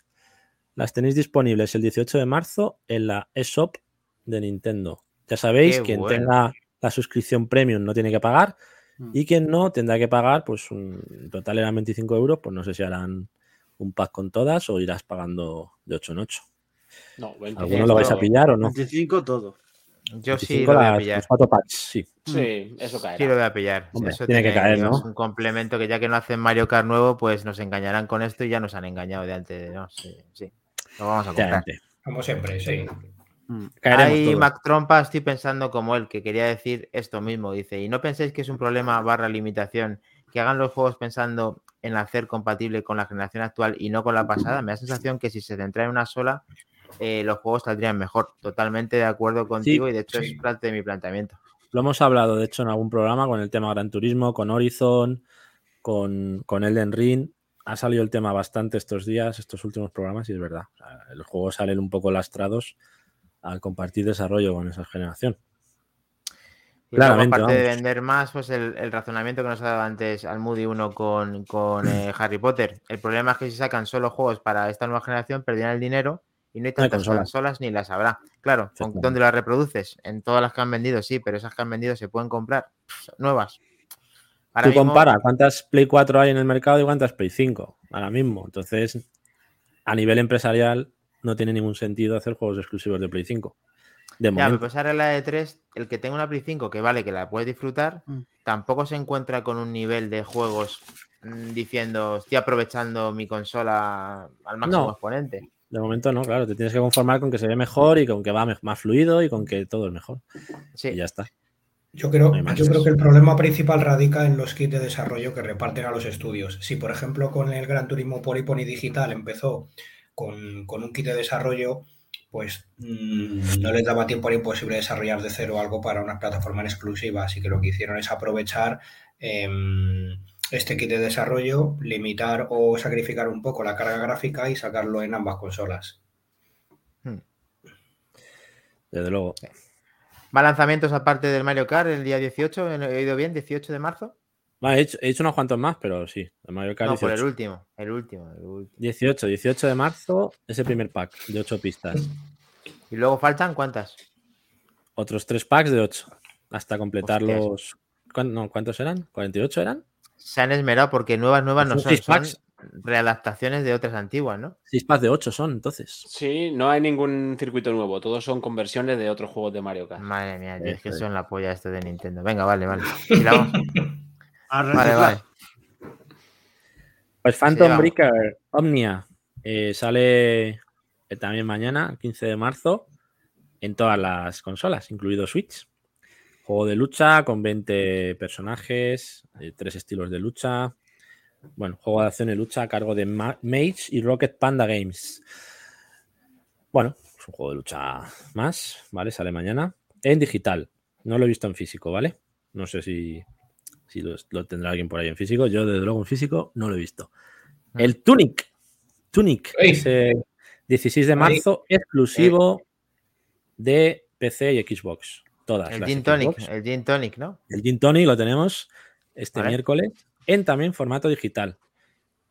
las tenéis disponibles el 18 de marzo en la eShop de Nintendo. Ya sabéis, Qué quien bueno. tenga la suscripción premium no tiene que pagar Mm. y quien no tendrá que pagar, pues un en total eran 25 euros, pues no sé si harán un pack con todas o irás pagando de 8 en 8. No, 20. ¿Alguno lo vais a pillar o no? 25 todo. Yo sí 25 lo voy a pillar. cuatro packs, sí. Sí, eso caerá. Sí lo voy a pillar. Hombre, Eso tiene que caer, ¿no? Un complemento que ya que no hacen Mario Kart nuevo, pues nos engañarán con esto y ya nos han engañado de antes. de- No, sí, sí. Lo vamos a comprar. Como siempre, sí. Mm. Caeremos Ahí todos. Mac Trompa estoy pensando como él, que quería decir esto mismo. Dice, y no penséis que es un problema barra limitación, que hagan los juegos pensando en hacer compatible con la generación actual y no con la pasada. Me da la sensación que si se centra en una sola, eh, los juegos saldrían mejor. Totalmente de acuerdo contigo y de hecho sí. es parte de mi planteamiento. Lo hemos hablado, de hecho, en algún programa con el tema Gran Turismo, con Horizon, con, con Elden Ring. Ha salido el tema bastante estos días, estos últimos programas, y es verdad. O sea, los juegos salen un poco lastrados al compartir desarrollo con esa generación. Y Claramente, aparte de vender más, pues el, el razonamiento que nos ha dado antes al Moody 1 con, con eh, Harry Potter. El problema es que si sacan solo juegos para esta nueva generación, perdían el dinero y no hay No hay tantas consolas. consolas ni las habrá. Claro, ¿con- Efectivamente. ¿dónde las reproduces? En todas las que han vendido, sí, pero esas que han vendido se pueden comprar pff, nuevas. Ahora Tú mismo- compara cuántas Play 4 hay en el mercado y cuántas Play 5 ahora mismo. Entonces, a nivel empresarial, no tiene ningún sentido hacer juegos exclusivos de Play 5. De Ya, momento. pues ahora la de 3, el que tenga una Play 5, que vale, que la puedes disfrutar, Mm. tampoco se encuentra con un nivel de juegos mm, diciendo, estoy aprovechando mi consola al máximo No. exponente. De momento no, claro. Te tienes que conformar con que se ve mejor y con que va más fluido y con que todo es mejor. Sí. Y ya está. Yo creo, No yo creo que el problema principal radica en los kits de desarrollo que reparten a los estudios. Si, por ejemplo, con el Gran Turismo Polypony Digital empezó con, con un kit de desarrollo, pues mm, no les daba tiempo, era imposible desarrollar de cero algo para una plataforma en exclusiva. Así que lo que hicieron es aprovechar em, este kit de desarrollo, limitar o sacrificar un poco la carga gráfica y sacarlo en ambas consolas. Desde luego. ¿Va lanzamientos aparte del Mario Kart el día 18? ¿He oído bien? ¿18 de marzo? Vale, he, hecho, he hecho unos cuantos más, pero sí. El Mario Kart No, por el 18. último. El último, el último. 18, 18 de marzo, ese primer pack de 8 pistas. ¿Y luego faltan cuántas? Otros 3 packs de 8. Hasta completar Hostias. los. ¿cuán- no, ¿Cuántos eran? ¿48 eran? Se han esmerado porque nuevas, nuevas no Son son. seis Son packs. readaptaciones de otras antiguas, ¿no? 6 packs de 8 son, entonces. Sí, no hay ningún circuito nuevo. Todos son conversiones de otros juegos de Mario Kart. Madre mía, tío, es que son la polla esto de Nintendo. Venga, vale, vale. Y la vamos- A Vale, vale. Pues Phantom. Breaker Omnia eh, sale eh, también mañana, 15 de marzo, en todas las consolas, incluido Switch. Juego de lucha con 20 personajes, eh, tres estilos de lucha. Bueno, juego de acción y lucha a cargo de Ma- Mage y Rocket Panda Games. Bueno, Es un juego de lucha más, ¿vale? Sale mañana. En digital. No lo he visto en físico, ¿vale? No sé si, si lo, lo tendrá alguien por ahí en físico. Yo, desde luego, en físico no lo he visto. El Tunic. Tunic. Ey. Ese 16 de marzo, exclusivo de PC y Xbox. Todas. El las Gin Tonic, el Gin Tonic, ¿no? El Gin Tonic lo tenemos este Vale. miércoles en también formato digital.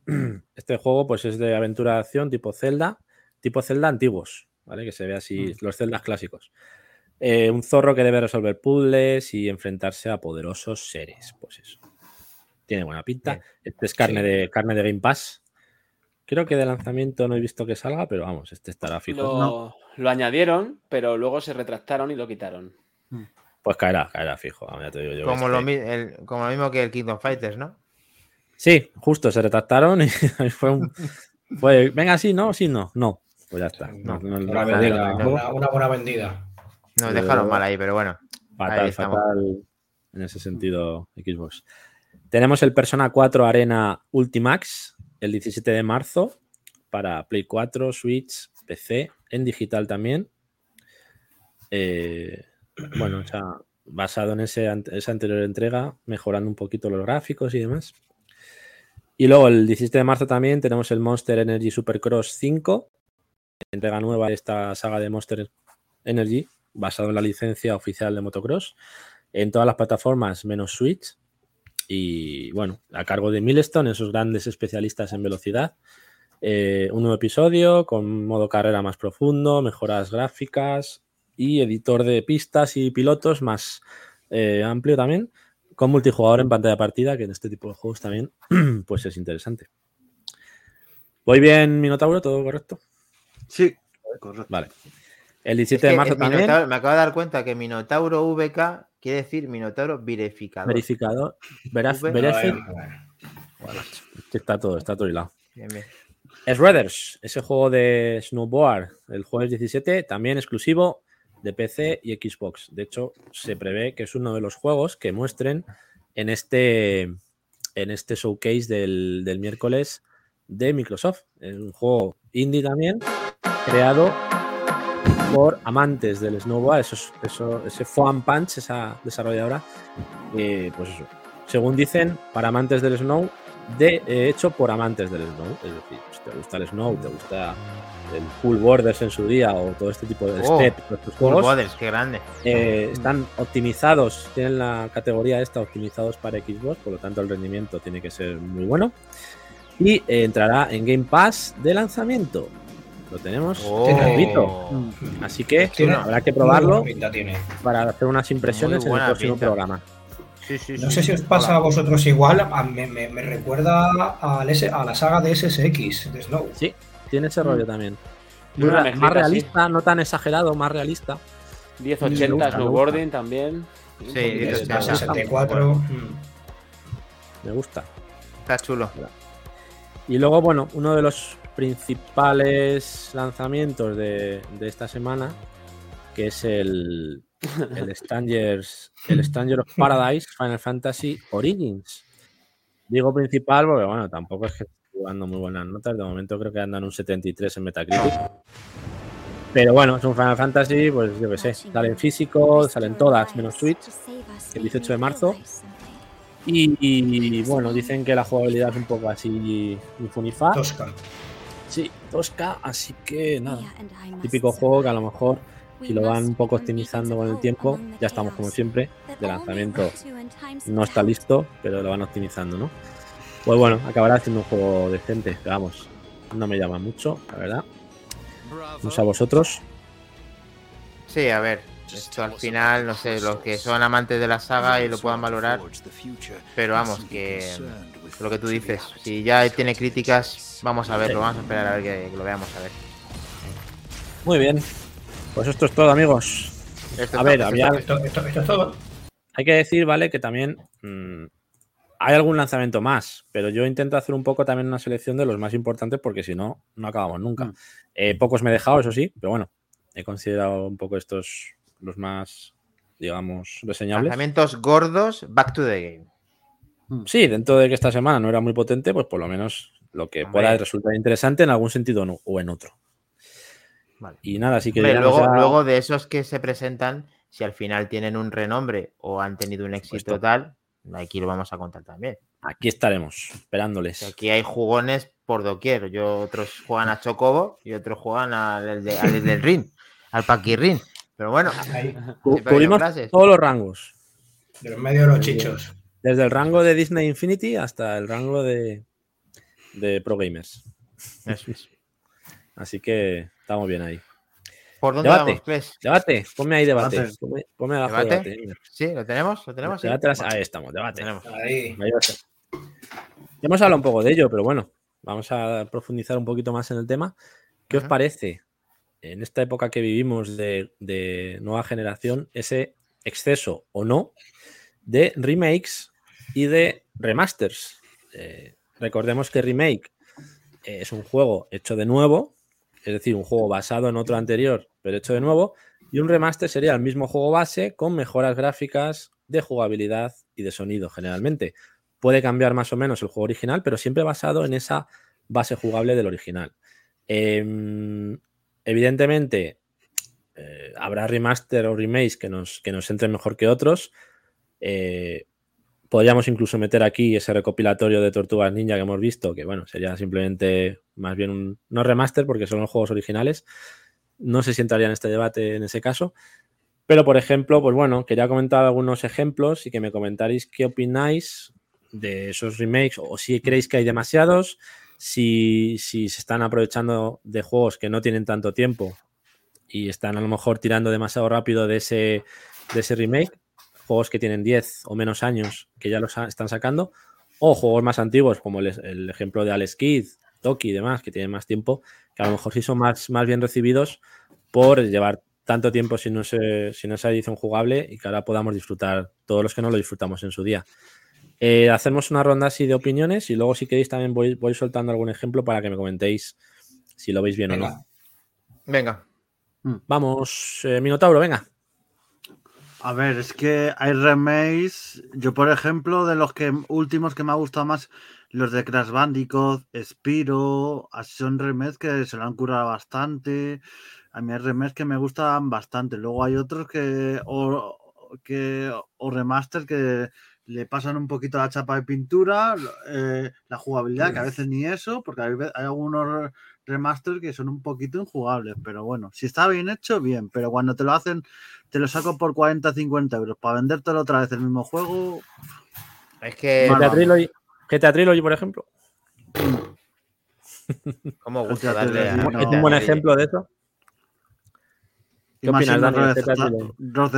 Este juego pues es de aventura de acción tipo Zelda, tipo Zelda antiguos, ¿vale? Que se ve así, los Zeldas clásicos. Eh, un zorro que debe resolver puzzles y enfrentarse a poderosos seres. Pues eso. Tiene buena pinta. Bien. Este es carne, de, carne de Game Pass. Creo que de lanzamiento no he visto que salga, pero vamos, este estará fijo. Lo, lo añadieron, pero luego se retractaron y lo quitaron. Pues caerá, caerá fijo. vamos, ya te digo yo que Como lo, mi- el- como lo mismo que el Kingdom Fighters, ¿no? Sí, justo, se retractaron y fue un. Fue, venga, sí, no, sí, no, no. Pues ya está. No, no- no Una, vendida, buena vendida. Nos dejaron mal ahí, pero bueno. Fatal, fatal en ese sentido, Xbox. Tenemos el Persona 4 Arena Ultimax el 17 de marzo para Play 4, Switch, PC, en digital también. Eh, bueno, o sea, basado en esa anterior entrega, mejorando un poquito los gráficos y demás. Y luego el 17 de marzo también tenemos el Monster Energy Supercross 5, entrega nueva de esta saga de Monster Energy, basado en la licencia oficial de motocross, en todas las plataformas menos Switch. Y bueno, a cargo de Milestone, esos grandes especialistas en velocidad. Eh, un nuevo episodio con modo carrera más profundo, mejoras gráficas y editor de pistas y pilotos más eh, amplio también, con multijugador en pantalla partida, que en este tipo de juegos también pues es interesante. ¿Voy bien, Minotauro? ¿Todo correcto? Sí, correcto. Vale. El Es 17 que de marzo también. Me acabo de dar cuenta que Minotauro VK quiere decir Minotauro verificador. Verificador. Veraf, V- verifi- Bueno, está todo, está todo hilado. Bien, bien. Shredders, ese juego de snowboard, el jueves 17, también exclusivo de PC y Xbox. De hecho, se prevé que es uno de los juegos que muestren en este, en este showcase del, del miércoles de Microsoft. Es un juego indie también, creado por amantes del snowboard, esos, eso, ese Foam Punch, esa desarrolladora, pues eso, según dicen, para amantes del snow, de, eh, hecho por amantes del snow. Es decir, si te gusta el snow, te gusta el Cool Borders en su día o todo este tipo de Oh, step, todos estos Cool juegos, Borders, qué grande. eh, están optimizados, tienen la categoría esta optimizados para Xbox, por lo tanto el rendimiento tiene que ser muy bueno. Y eh, entrará en Game Pass de lanzamiento. Lo tenemos Oh. gratuito. Mm. Así que Tiene- habrá que probarlo para hacer unas impresiones en el próximo pinta. programa. Sí, sí, No sí. sé si os pasa a vosotros igual, a- me, me- me recuerda a la saga de SSX, de Snow. Sí, tiene ese rollo también. Una mezclita, más sí. realista, no tan exagerado, más realista. Me 1080 gusta, me snowboarding también. Sí, poquito de 1080. todo. 64. mm. Me gusta. Está chulo. Y luego, bueno, uno de los principales lanzamientos de, de esta semana, que es el, el Strangers, el Stranger of Paradise Final Fantasy Origins. Digo principal porque, bueno, tampoco es que esté jugando muy buenas notas. De momento creo que andan un 73 en Metacritic. Pero bueno, es un Final Fantasy, pues yo qué sé, salen físico, salen todas, menos Switch, el 18 de marzo. Y, y, bueno, dicen que la jugabilidad es un poco así infunifa. Tosca. Sí, tosca, así que nada. Típico juego que a lo mejor, si lo van un poco optimizando con el tiempo, ya estamos como siempre, de lanzamiento no está listo, pero lo van optimizando, ¿no? Pues bueno, acabará siendo un juego decente, pero vamos, no me llama mucho, la verdad. No sé a vosotros. Sí, a ver. Esto al final, no sé, los que son amantes de la saga y lo puedan valorar. Pero vamos, que lo que tú dices, si ya tiene críticas, vamos a verlo, vamos a esperar a ver que, que lo veamos a ver. Muy bien. Pues esto es todo, amigos. Esto A es ver, todo, había- esto Esto, esto- esto es todo. Hay que decir, ¿vale? Que también mm, hay algún lanzamiento más, pero yo intento hacer un poco también una selección de los más importantes porque si no, no acabamos nunca. Mm. Eh, pocos me he dejado, eso sí, pero bueno, he considerado un poco estos los más, digamos, reseñables. Lanzamientos gordos, back to the game. Sí, dentro de que esta semana no era muy potente, pues por lo menos lo que pueda resultar interesante en algún sentido o no- o en otro. Vale. Y nada, así que luego, luego de esos que se presentan, si al final tienen un renombre o han tenido un éxito tal, aquí lo vamos a contar también. aquí estaremos, esperándoles. Aquí hay jugones por doquier. Yo, otros juegan a Chocobo y otros juegan al, de- al del Ring, al Paquirrin. Pero bueno, Cubrimos todos los rangos. de los medios de los chichos. Desde el rango de Disney Infinity hasta el rango de, de Pro Gamers. Eso es. Así que estamos bien ahí. ¿Por dónde Debate. vamos? Debate, ponme ahí debate. Debate. Ponme, ponme abajo ¿Debate? debate. ¿Sí? ¿Lo tenemos? ¿Lo tenemos? Ahí estamos, debate. tenemos. Ahí. Hemos hablado un poco de ello, pero bueno, vamos a profundizar un poquito más en el tema. ¿Qué os parece en esta época que vivimos de, de nueva generación ese exceso o no de remakes y de remasters? Eh, recordemos que remake eh, es un juego hecho de nuevo, es decir, un juego basado en otro anterior, pero hecho de nuevo, y un remaster sería el mismo juego base con mejoras gráficas de jugabilidad y de sonido generalmente. Puede cambiar más o menos el juego original, pero siempre basado en esa base jugable del original. Em, evidentemente, eh, habrá remaster o remakes que nos, que nos entren mejor que otros. Eh, podríamos incluso meter aquí ese recopilatorio de Tortugas Ninja que hemos visto, que bueno, sería simplemente más bien un no remaster porque son los juegos originales. No sé si entraría en este debate en ese caso. Pero, por ejemplo, pues bueno, quería comentar algunos ejemplos y que me comentaréis qué opináis de esos remakes o si creéis que hay demasiados, si, si se están aprovechando de juegos que no tienen tanto tiempo y están a lo mejor tirando demasiado rápido de ese, de ese remake, juegos que tienen 10 o menos años que ya los están sacando, o juegos más antiguos como el, el ejemplo de Alex Kidd, Toki y demás, que tienen más tiempo, que a lo mejor sí son más, más bien recibidos por llevar tanto tiempo sin, ese, sin esa edición jugable y que ahora podamos disfrutar todos los que no lo disfrutamos en su día. Eh, hacemos una ronda así de opiniones y luego si queréis también voy, voy soltando algún ejemplo para que me comentéis si lo veis bien o no. Venga. Venga. Vamos, eh, Minotauro, venga. A ver, es que hay remakes. Yo, por ejemplo, de los que últimos que me ha gustado más, los de Crash Bandicoot, Spiro, son remakes que se lo han curado bastante. A mí hay remakes que me gustan bastante. Luego hay otros que o, que, o remaster que le pasan un poquito la chapa de pintura, eh, la jugabilidad, que a veces ni eso, porque hay, hay algunos remaster que son un poquito injugables, pero bueno, si está bien hecho, bien, pero cuando te lo hacen, te lo saco por 40, 50 euros para vendértelo otra vez el mismo juego, Es que GTA Trilogy, GTA Trilogy, por ejemplo. como GTA gusta darle a- Es un buen ejemplo de eso. ¿Qué opinas, Dani,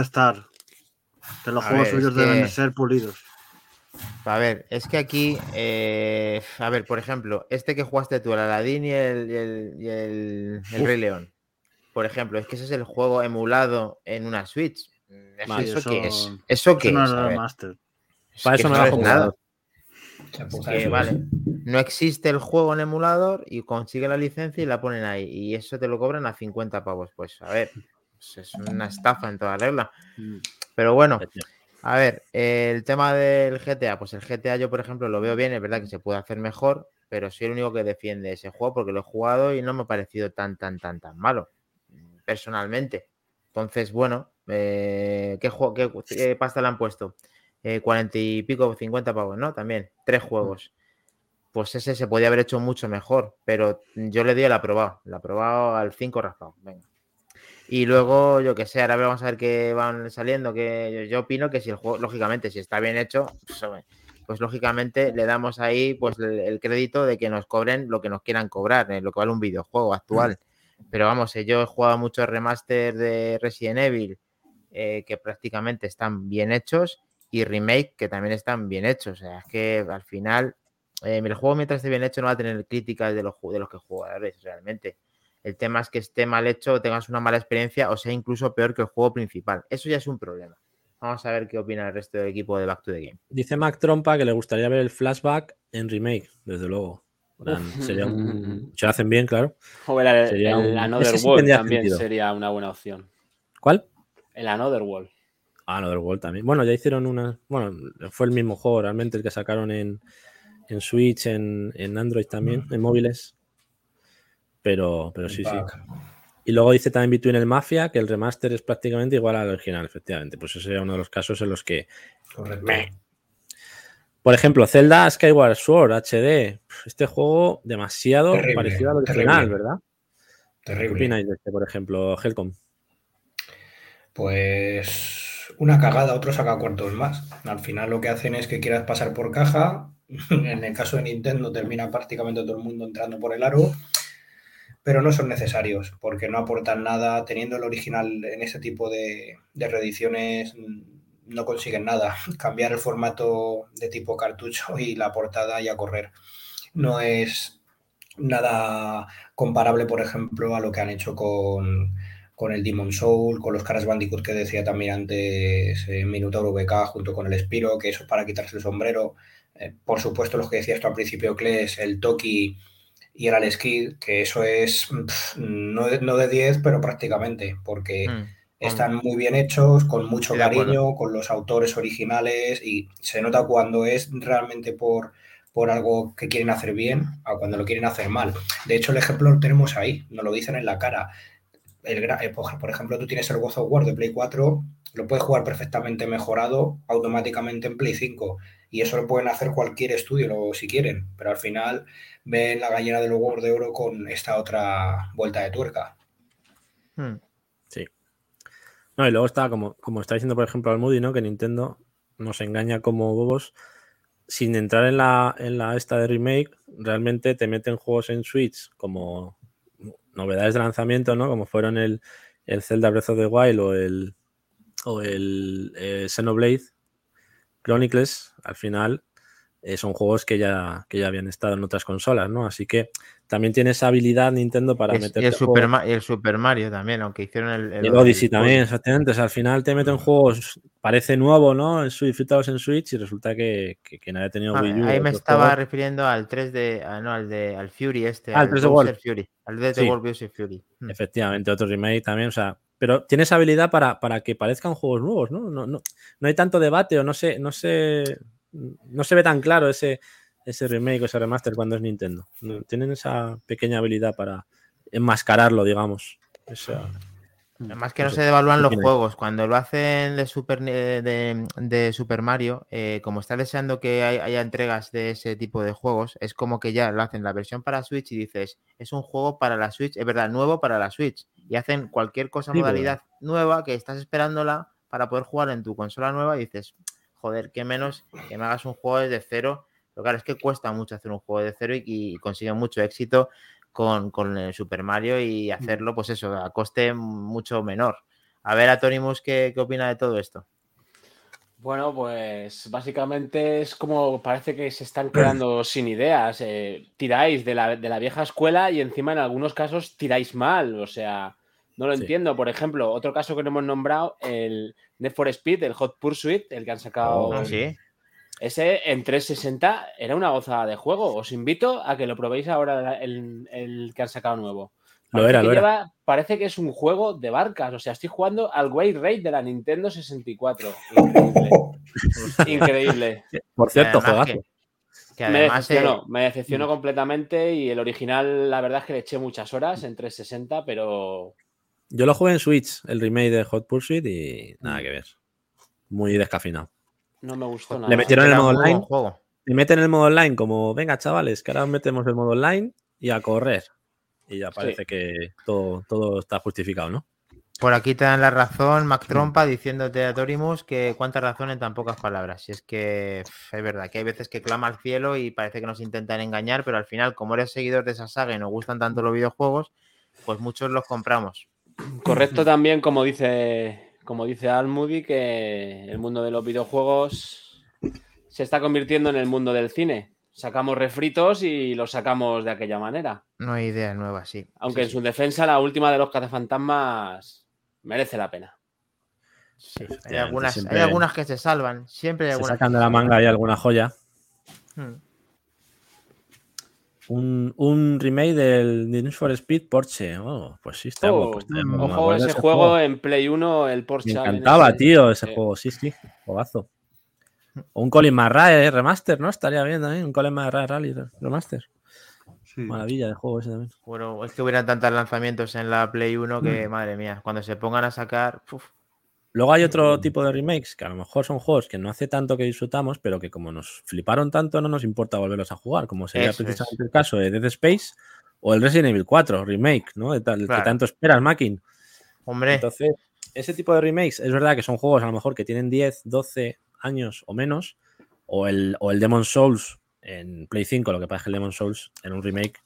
Star- que los A juegos ver, suyos es deben que- ser pulidos. A ver, es que aquí, eh, a ver, por ejemplo, este que jugaste tú, el Aladdin y el, y el, y el- el Uf. Rey León. Por ejemplo, es que ese es el juego emulado en una Switch. ¿Eso, Vale, ¿eso qué es? eso- ¿Eso qué Eso no es? es Para eso no lo es he nada. jugado. Que, vale, no existe el juego en emulador y consigue la licencia y la ponen ahí. Y eso te lo cobran a 50 pavos. Pues a ver, pues es una estafa en toda regla. Mm. Pero bueno, a ver, eh, el tema del GTA, pues el GTA yo, por ejemplo, lo veo bien, es verdad que se puede hacer mejor, pero soy el único que defiende ese juego porque lo he jugado y no me ha parecido tan, tan, tan, tan malo, personalmente. Entonces, bueno, eh, ¿qué, qué, pasta le han puesto? Eh, 40 y pico, 50 pavos, ¿no? También, tres juegos. Pues ese se podía haber hecho mucho mejor, pero yo le doy el aprobado, el aprobado al 5 raspado. Venga. Y luego, yo que sé, ahora vamos a ver qué van saliendo. Que yo, opino que si el juego, lógicamente, si está bien hecho, pues, pues, lógicamente le damos ahí pues el, el crédito de que nos cobren lo que nos quieran cobrar, eh, lo que vale un videojuego actual. Pero vamos, eh, yo he jugado muchos remaster de Resident Evil eh, que prácticamente están bien hechos y remake que también están bien hechos. O sea, es que al final eh, el juego mientras esté bien hecho no va a tener críticas de los, de los que jugadores realmente. El tema es que esté mal hecho, tengas una mala experiencia o sea incluso peor que el juego principal. Eso ya es un problema. Vamos a ver qué opina el resto del equipo de Back to the Game. Dice Mac Trompa que le gustaría ver el flashback en remake, desde luego. Gran- sería un- si lo hacen bien, claro. O el, el Sería un- Another ese sí World también sentido. sería una buena opción. ¿Cuál? El Another World. Ah, no, del World también. Bueno, ya hicieron una. Bueno, fue el mismo juego realmente el que sacaron en, en Switch, en, en Android también, en móviles. Pero, pero sí, sí. Y luego dice también Between el Mafia que el remaster es prácticamente igual al original, efectivamente. Pues ese sería uno de los casos en los que. Correcto. Por ejemplo, Zelda Skyward Sword HD. Este juego demasiado Terrible, parecido al original, terrible. ¿verdad? ¿Qué Terrible. opináis de este, por ejemplo, Helcom? Pues una cagada, otro saca cuartos más. Al final lo que hacen es que quieras pasar por caja. En el caso de Nintendo termina prácticamente todo el mundo entrando por el aro. Pero no son necesarios porque no aportan nada. Teniendo el original en ese tipo de, de reediciones mm, no consiguen nada. Cambiar el formato de tipo cartucho y la portada y a correr. No es nada comparable, por ejemplo, a lo que han hecho con, con el Demon Soul, con los Crash Bandicoot que decía también antes eh, Minotauro VK junto con el Spiro, que eso es para quitarse el sombrero. Eh, por supuesto, los que decías tú al principio, Kles, el Toki y el Alex Kidd, que eso es pff, no, de, no de 10, pero prácticamente, porque Mm. están muy bien hechos, con mucho cariño, con los autores originales y se nota cuando es realmente por, por algo que quieren hacer bien a cuando lo quieren hacer mal. De hecho, el ejemplo lo tenemos ahí, nos lo dicen en la cara. El, eh, por por ejemplo, tú tienes el God of War de Play 4, lo puedes jugar perfectamente mejorado automáticamente en Play 5 y eso lo pueden hacer cualquier estudio lo- si quieren, pero al final ven la gallina de los huevos de oro con esta otra vuelta de tuerca. Mm. Sí. No, y luego está, como, como está diciendo, por ejemplo, al Moody, ¿no? Que Nintendo nos engaña como bobos. Sin entrar en la, en la esta de remake, realmente te meten juegos en Switch como novedades de lanzamiento, ¿no? Como fueron el, el Zelda Breath of the Wild o el, o el eh, Xenoblade Chronicles, al final eh, son juegos que ya, que ya habían estado en otras consolas, ¿no? Así que también tiene esa habilidad Nintendo para Es- y, meter el Super y el Super Mario también, aunque hicieron el. el Odyssey también, exactamente. O sea, al final te meten juegos, parece nuevo, ¿no? En Switch, disfrutados en Switch y resulta que, que, que nadie ha tenido Ah, Wii U. ahí me estaba juegos. refiriendo al 3 de. ah, no, al de al Fury este. Ah, al 3 de World. Fury. Al 3 Sí. de World Bowser Fury. Mm. Efectivamente, otro remake también, o sea, pero tienes habilidad para, para que parezcan juegos nuevos, ¿no? No, no, no hay tanto debate o no se, no se, no se ve tan claro ese, ese remake o ese remaster cuando es Nintendo. Tienen esa pequeña habilidad para enmascararlo, digamos. Esa- Además que no se devalúan ¿Qué los juegos. Cuando lo hacen de Super, eh, de, de Super Mario, eh, como está deseando que hay- haya entregas de ese tipo de juegos, es como que ya lo hacen la versión para Switch y dices, es un juego para la Switch, es verdad, nuevo para la Switch. Y hacen cualquier cosa, Sí, pero- modalidad nueva que estás esperándola para poder jugar en tu consola nueva y dices, joder, qué menos que me hagas un juego desde cero. Pero claro, es que cuesta mucho hacer un juego de cero y, y consiguen mucho éxito con, con el Super Mario y hacerlo, pues eso, a coste mucho menor. A ver, Atonimus, ¿qué, qué opina de todo esto? Bueno, pues básicamente es como parece que se están quedando sin ideas. eh, tiráis de la, de la vieja escuela y encima en algunos casos tiráis mal. O sea, no lo Sí. entiendo. Por ejemplo, otro caso que no hemos nombrado, el Need for Speed, el Hot Pursuit, el que han sacado. Oh, Ah, sí. Ese en 360 era una gozada de juego. Os invito a que lo probéis ahora el, el que han sacado nuevo. Lo Parece era, que lo era. parece que es un juego de barcas. O sea, estoy jugando al Wave Raid de la Nintendo 64. Increíble. Increíble. Por cierto, además juegazo. que- que me decepcionó, me decepcionó completamente y el original, la verdad es que le eché muchas horas en 360, pero Yo lo jugué en Switch, el remake de Hot Pursuit, y nada que ver. Muy descafinado. No me gustó nada. Le metieron el modo online. juego. Y meten el modo online como, venga, chavales, que ahora metemos el modo online y a correr. Y ya parece que todo, todo está justificado, ¿no? Por aquí te dan la razón, Mm. Mac Trompa, diciéndote a Torimus que cuánta razón en tan pocas palabras. Y es que es verdad que hay veces que clama al cielo y parece que nos intentan engañar, pero al final, como eres seguidor de esa saga y nos gustan tanto los videojuegos, pues muchos los compramos. Correcto también, como dice, como dice Almudi, que el mundo de los videojuegos se está convirtiendo en el mundo del cine. Sacamos refritos y los sacamos de aquella manera. No hay idea nueva, sí. Aunque Sí, en su defensa, la última de los cazafantasmas merece la pena. sí. Hay, algunas, siempre- hay algunas que se salvan, siempre hay Se algunas. sacan que de la se manga ahí alguna joya. Hmm. Un, un remake del Need for Speed Porsche. Oh, pues sí, está Oh, mm. Me Ojo, de ese juego en Play 1, el Me Porsche. encantaba, NS. tío, ese juego. Sí, sí, juegazo. O un Colin McRae eh, remaster, ¿no? Estaría bien también. Un Colin McRae Rally remaster. Sí. Maravilla de juego ese también. Bueno, es que hubieran tantos lanzamientos en la Play 1 que, madre mía, cuando se pongan a sacar. uf, Luego hay otro tipo de remakes que a lo mejor son juegos que no hace tanto que disfrutamos, pero que como nos fliparon tanto, no nos importa volverlos a jugar, como sería Eso es. precisamente el caso de Dead Space o el Resident Evil 4 remake, ¿no? El Claro. que tanto esperas, Makin. Hombre, Entonces, ese tipo de remakes, es verdad que son juegos a lo mejor que tienen 10, 12 años o menos, o el, o el Demon Souls en Play 5, lo que pasa es que el Demon Souls en un remake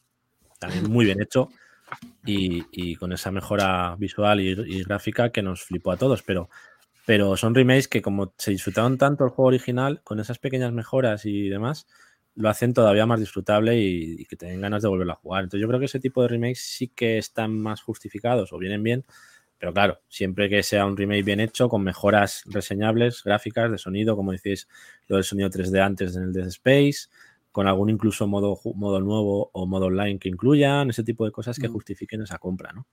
también muy bien hecho y, con esa mejora visual y, gráfica que nos flipó a todos, pero, pero son remakes que como se disfrutaron tanto el juego original, con esas pequeñas mejoras y demás, lo hacen todavía más disfrutable y, y que te den ganas de volverlo a jugar. Entonces yo creo que ese tipo de remakes sí que están más justificados o vienen bien, pero claro, siempre que sea un remake bien hecho, con mejoras reseñables, gráficas, de sonido, como decís, lo del sonido 3D antes en el Dead Space, con algún incluso modo, modo nuevo o modo online que incluyan, ese tipo de cosas que Mm. justifiquen esa compra, ¿no?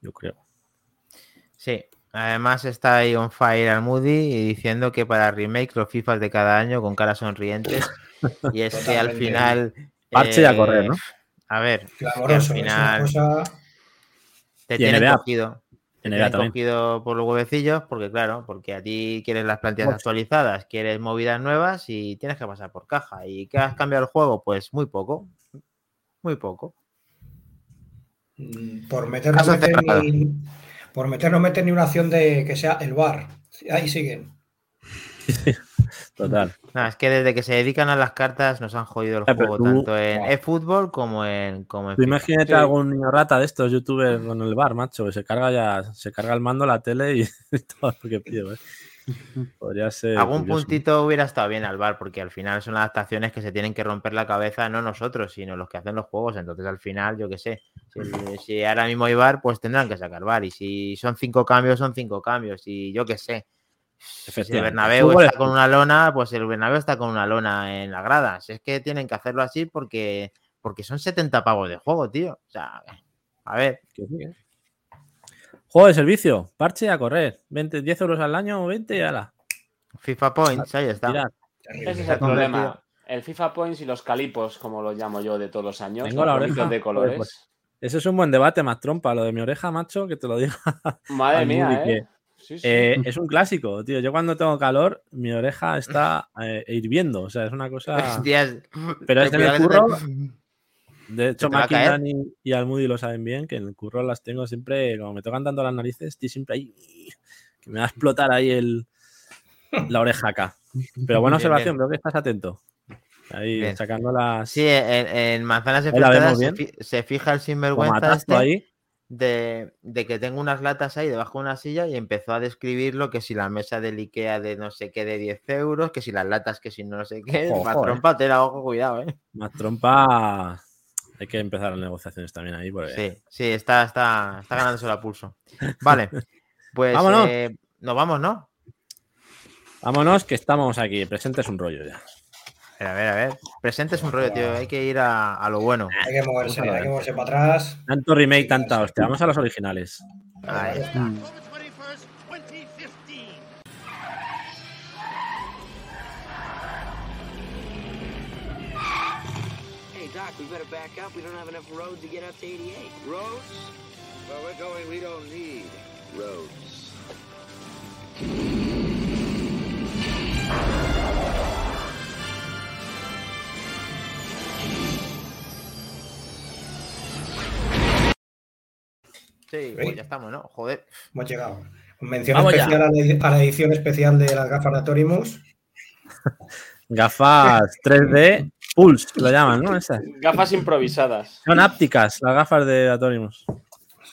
Yo creo. sí. Además está ahí on fire al Moody y diciendo que para remake los FIFAs de cada año con caras sonrientes. Y es que al final. Parche y a correr, ¿no? A ver, que al final cosa. te NBA. cogido. También. cogido por los huevecillos, porque claro, porque a ti quieres las plantillas actualizadas, quieres movidas nuevas y tienes que pasar por caja. ¿Y qué has cambiado el juego? Pues muy poco. Muy poco. mm, Por meter no Caso meter cerrado. ni, por meter no meter ni una acción de que sea el bar. Ahí siguen. Total. Nada, es que desde que se dedican a las cartas nos han jodido el Eh, juego tú- tanto en eFootball como en, como en imagínate Sí. algún niño rata de estos youtubers con el bar, macho, que se carga ya, se carga el mando, la tele y todo lo que pide, ¿eh? Podría ser. Algún curioso. puntito hubiera estado bien al bar, porque al final son adaptaciones que se tienen que romper la cabeza, no nosotros, sino los que hacen los juegos. Entonces, al final, yo qué sé, si, si ahora mismo hay bar, pues tendrán que sacar bar. Y si son cinco cambios, son cinco cambios. Y yo qué sé. Si el. Bernabéu está es con una lona, pues el Bernabéu está con una lona en las gradas. Es que tienen que hacerlo así porque, porque son 70 pavos de juego, tío. O sea, a ver, ¿eh? Juego de servicio, parche a correr. 20, 10 euros al año o 20 y ala. FIFA Points, ahí está. Ese es el problema. El FIFA Points y los calipos, como los llamo yo de todos los años. Tengo la oreja. de colores. pues. Ese es un buen debate, más trompa. Lo de mi oreja, macho, que te lo digo. Madre mía, Moody, ¿eh? Sí, sí. Eh, es un clásico, tío. Yo cuando tengo calor, mi oreja está eh, hirviendo. O sea, es una cosa. Hostias, Pero es en el curro. te- De hecho, Maki. Dani y Almudi lo saben bien, que en el curro las tengo siempre, como me tocan tanto las narices, estoy siempre ahí, que me va a explotar ahí el, la oreja acá. Pero buena Bien, observación, bien. veo que estás atento. Ahí Bien. sacando las... Sí, en, en manzanas Ahí la vemos se, bien. se fija el sinvergüenza este ahí. De, de que tengo unas latas ahí debajo de una silla y empezó a describirlo que si la mesa del Ikea de no sé qué de 10 euros, que si las latas que si no sé qué, Ojo, más eh. trompa, te la ojo, cuidado, eh. Más trompa... Hay que empezar las negociaciones también ahí. Porque... Sí, sí, está, está, está ganándose a pulso. Vale, pues Vámonos. eh, nos vamos, ¿no? Vámonos, que estamos aquí. Presente es un rollo ya. A ver, a ver, a ver. Presente es un rollo, tío. Hay que ir a, a lo bueno. Hay que moverse, hay que ver. moverse para atrás. Tanto remake, tanta hostia. Vamos a los originales. Ahí está. Mm. October 21st, 2015. Hey, Doc, we better back up. We don't have enough road to get up to 88. Roads? Where we're going, we don't need roads. Sí, pues ya estamos, ¿no? Joder. Hemos llegado. Mención Vamos ya. especial a la, edi- a la edición especial de las gafas de Atorimus. Gafas 3D Pulse, lo llaman, ¿no? Esas. Gafas improvisadas. Son ápticas, las gafas de Atorimus.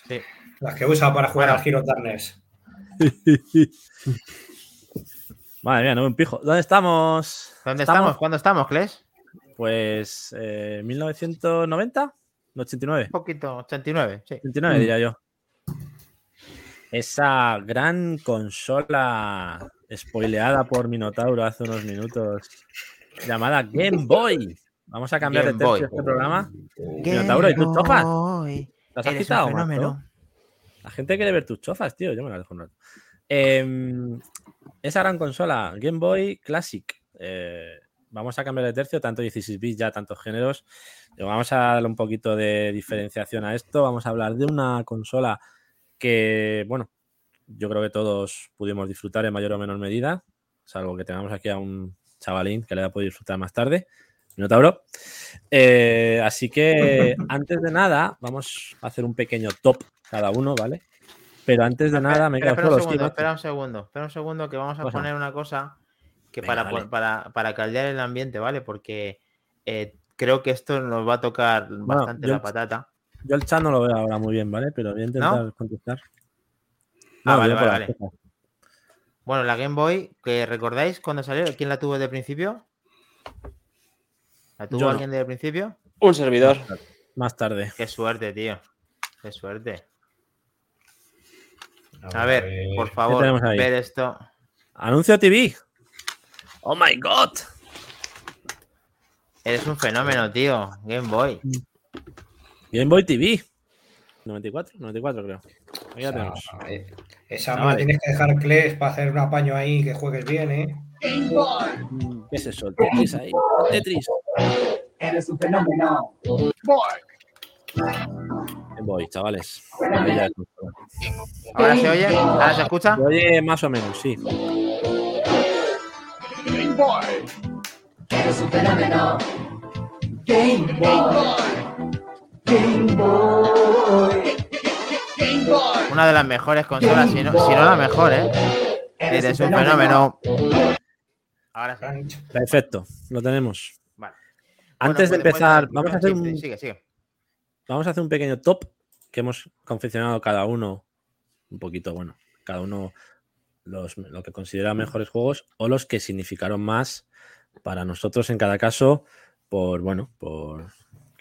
Sí. Las que usa para jugar Bueno. al Hero Darkness. Madre mía, no me un pijo. ¿Dónde estamos? ¿Dónde estamos? ¿Cuándo estamos, Kles? Pues eh, 1990, 89. Un poquito, 89, sí. 89 diría yo. Esa gran consola spoileada por Minotauro hace unos minutos, llamada Game Boy. Vamos a cambiar Game de tercio este programa. Minotauro, ¿y tus chofas? ¿Las has quitado, fenómeno. La gente quiere ver tus chofas, tío. Yo me las dejo un rato. Em, esa gran consola, Game Boy Classic. eh, vamos a cambiar de tercio, tanto 16 bits ya, tantos géneros. Vamos a darle un poquito de diferenciación a esto. Vamos a hablar de una consola que, bueno, yo creo que todos pudimos disfrutar en mayor o menor medida, salvo que tengamos aquí a un chavalín que le va a poder disfrutar más tarde. Minotauro. Eh, así que antes de nada, vamos a hacer un pequeño top cada uno, ¿vale? Pero antes de nada, me espera, espera un segundo, espera un segundo, espera un segundo que vamos a poner una cosa que Venga, para, para, para caldear el ambiente, ¿vale? Porque eh, creo que esto nos va a tocar bastante yo- la patata. Yo el chat no lo veo ahora muy bien, ¿vale? Pero voy a intentar contestar. Ah, vale, digo por vale, vale. cosas. Bueno, la Game Boy, que recordáis cuando salió, ¿quién la tuvo desde el principio? ¿La tuvo Yo no. alguien desde el principio? Un servidor. Más tarde. Qué suerte, tío. Qué suerte. A ver, por favor, ver esto. Anuncio TV. Oh my god. Eres un fenómeno, tío. Game Boy. Game Boy TV. 94, 94 creo. Ahí ya Esa, tenemos. eh, esa Ah, vale. tienes que dejar, Kles, para hacer un apaño ahí que juegues bien, ¿eh? ¿Qué es eso? El Tetris ahí. Tetris. Game Boy, chavales. ¿Ahora se oye? ¿Ahora se escucha? Se oye más o menos, sí. Una de las mejores consolas, si no, si no la mejor, ¿eh? Eres un fenómeno. Ahora sí. Perfecto, lo tenemos. Vale. Antes de Bueno, puede- empezar, puede- vamos a hacer un, Sigue, sigue. vamos a hacer un pequeño top que hemos confeccionado cada uno, un poquito, bueno, cada uno los, lo que considera mejores juegos o los que significaron más para nosotros en cada caso, por, bueno, por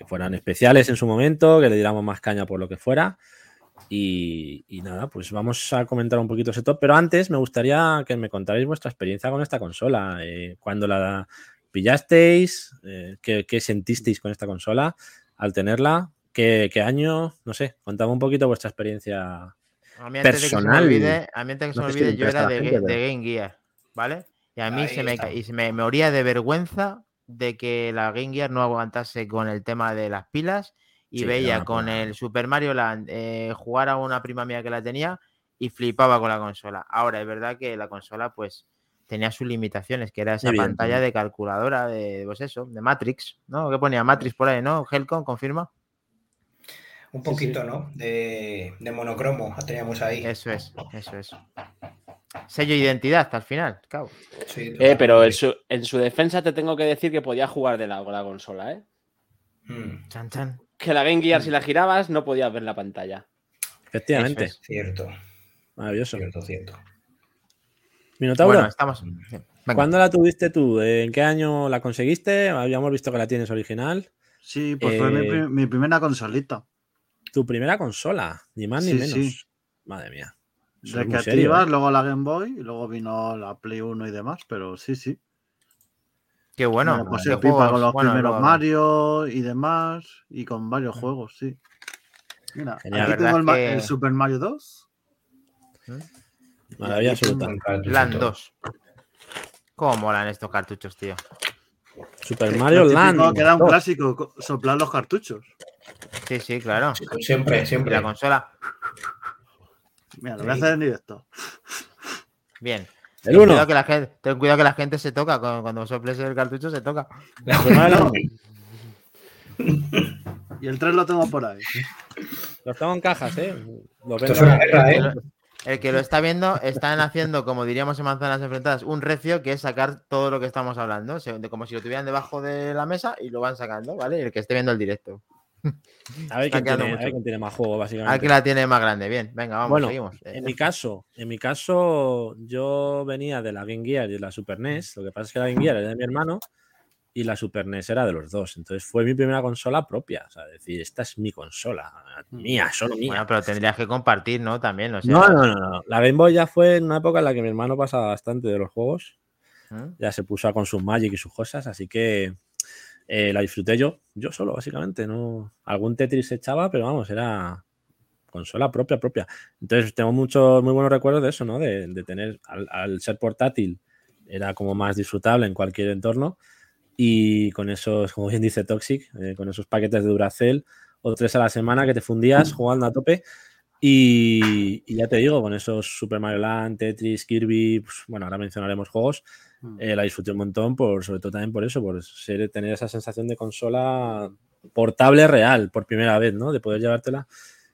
que fueran especiales en su momento, que le diéramos más caña por lo que fuera. Y, y nada, pues vamos a comentar un poquito ese top, pero antes me gustaría que me contarais vuestra experiencia con esta consola, eh, cuando la pillasteis, eh, qué, qué sentisteis con esta consola al tenerla, qué, qué año, no sé, contame un poquito vuestra experiencia. A mí antes de que se me personal. olvide, a mí antes de que se No me olvide, yo era de, gente, Ga- de pero- Game Gear, ¿vale? Y a mí Ahí se me, y se me, me moría de vergüenza de que la Game Gear no aguantase con el tema de las pilas y Sí, veía con el Super Mario Land eh, jugar a una prima mía que la tenía y flipaba con la consola. Ahora es verdad que la consola pues tenía sus limitaciones, que era esa pantalla de calculadora de, pues eso, de Matrix, ¿no? ¿Qué ponía Matrix por ahí, no? Helcom, confirma. Un poquito, ¿no? De, de monocromo teníamos ahí. Eso es, eso es. Sello de identidad hasta el final, cabo. Sí, Eh, pero en su, en su defensa te tengo que decir que podía jugar de la, con la consola, ¿eh? Mm, Chan, chan. Que la Game Gear, si la girabas, no podías ver la pantalla. Efectivamente, es. cierto, maravilloso. cierto, cierto. Minotauro, Bueno, estamos. venga. ¿cuándo la tuviste tú? ¿En qué año la conseguiste? Habíamos visto que la tienes original. Sí, pues fue mi, Eh, mi primera consolita. Tu primera consola, ni más ni Sí, menos. sí. Madre mía. Serio, Recreativas, ¿eh? luego la Game Boy, y luego vino la Play 1 y demás, pero sí, sí. Qué bueno. Pasé qué pipa juegos- con los bueno, primeros luego- Mario y demás, y con varios juegos, sí. Mira, Genial. Aquí tengo el, que- Super Mario 2. Maravilla Y aquí tengo- absoluta. Land 2. ¿Cómo molan estos cartuchos, tío? Super Mario Land. Que era un 2. clásico, co- soplar los cartuchos. Sí, sí, claro. Siempre, Y siempre. la consola, Mira, lo voy a hacer en directo. bien. El Ten 1. cuidado, que la gente, ten cuidado que la gente se toca. Cuando, cuando soples el cartucho se toca. Land. Y el 3 lo tengo por ahí. Los tengo en cajas, ¿eh? Los Esto es vendo- una guerra, ¿eh? El que lo está viendo, están haciendo, como diríamos en Manzanas Enfrentadas, un recio que es sacar todo lo que estamos hablando. Como si lo tuvieran debajo de la mesa y lo van sacando, ¿vale? El que esté viendo el directo. A ver, quién tiene, a mucho. ver quién tiene más juego, básicamente. Aquí la tiene más grande. Bien, venga, vamos, Bueno, seguimos. En mi caso, en mi caso, yo venía de la Game Gear y de la Super NES. Lo que pasa es que la Game Gear era de mi hermano y la Super NES era de los dos. Entonces fue mi primera consola propia. O sea, decir, esta es mi consola, mía, solo mía. Bueno, pero tendrías que compartir, ¿no? También, o sea, No, no, no, no. La Game Boy ya fue en una época en la que mi hermano pasaba bastante de los juegos. ¿Mm? Ya se puso a con sus Magic y sus cosas, así que eh, la disfruté yo, yo solo, básicamente. No, algún Tetris se echaba, pero vamos, era consola propia, propia. Entonces tengo muchos muy buenos recuerdos de eso, ¿no? De, de tener, al, ser portátil, era como más disfrutable en cualquier entorno. y con esos, como bien dice Toxic, eh, con esos paquetes de Duracell o tres a la semana que te fundías jugando a tope. Y, ya te digo, con esos Super Mario Land, Tetris, Kirby, pues, bueno, ahora mencionaremos juegos. Eh, la disfruté un montón, por, sobre todo también por eso, por ser, tener esa sensación de consola portable real por primera vez, ¿no? De poder llevártela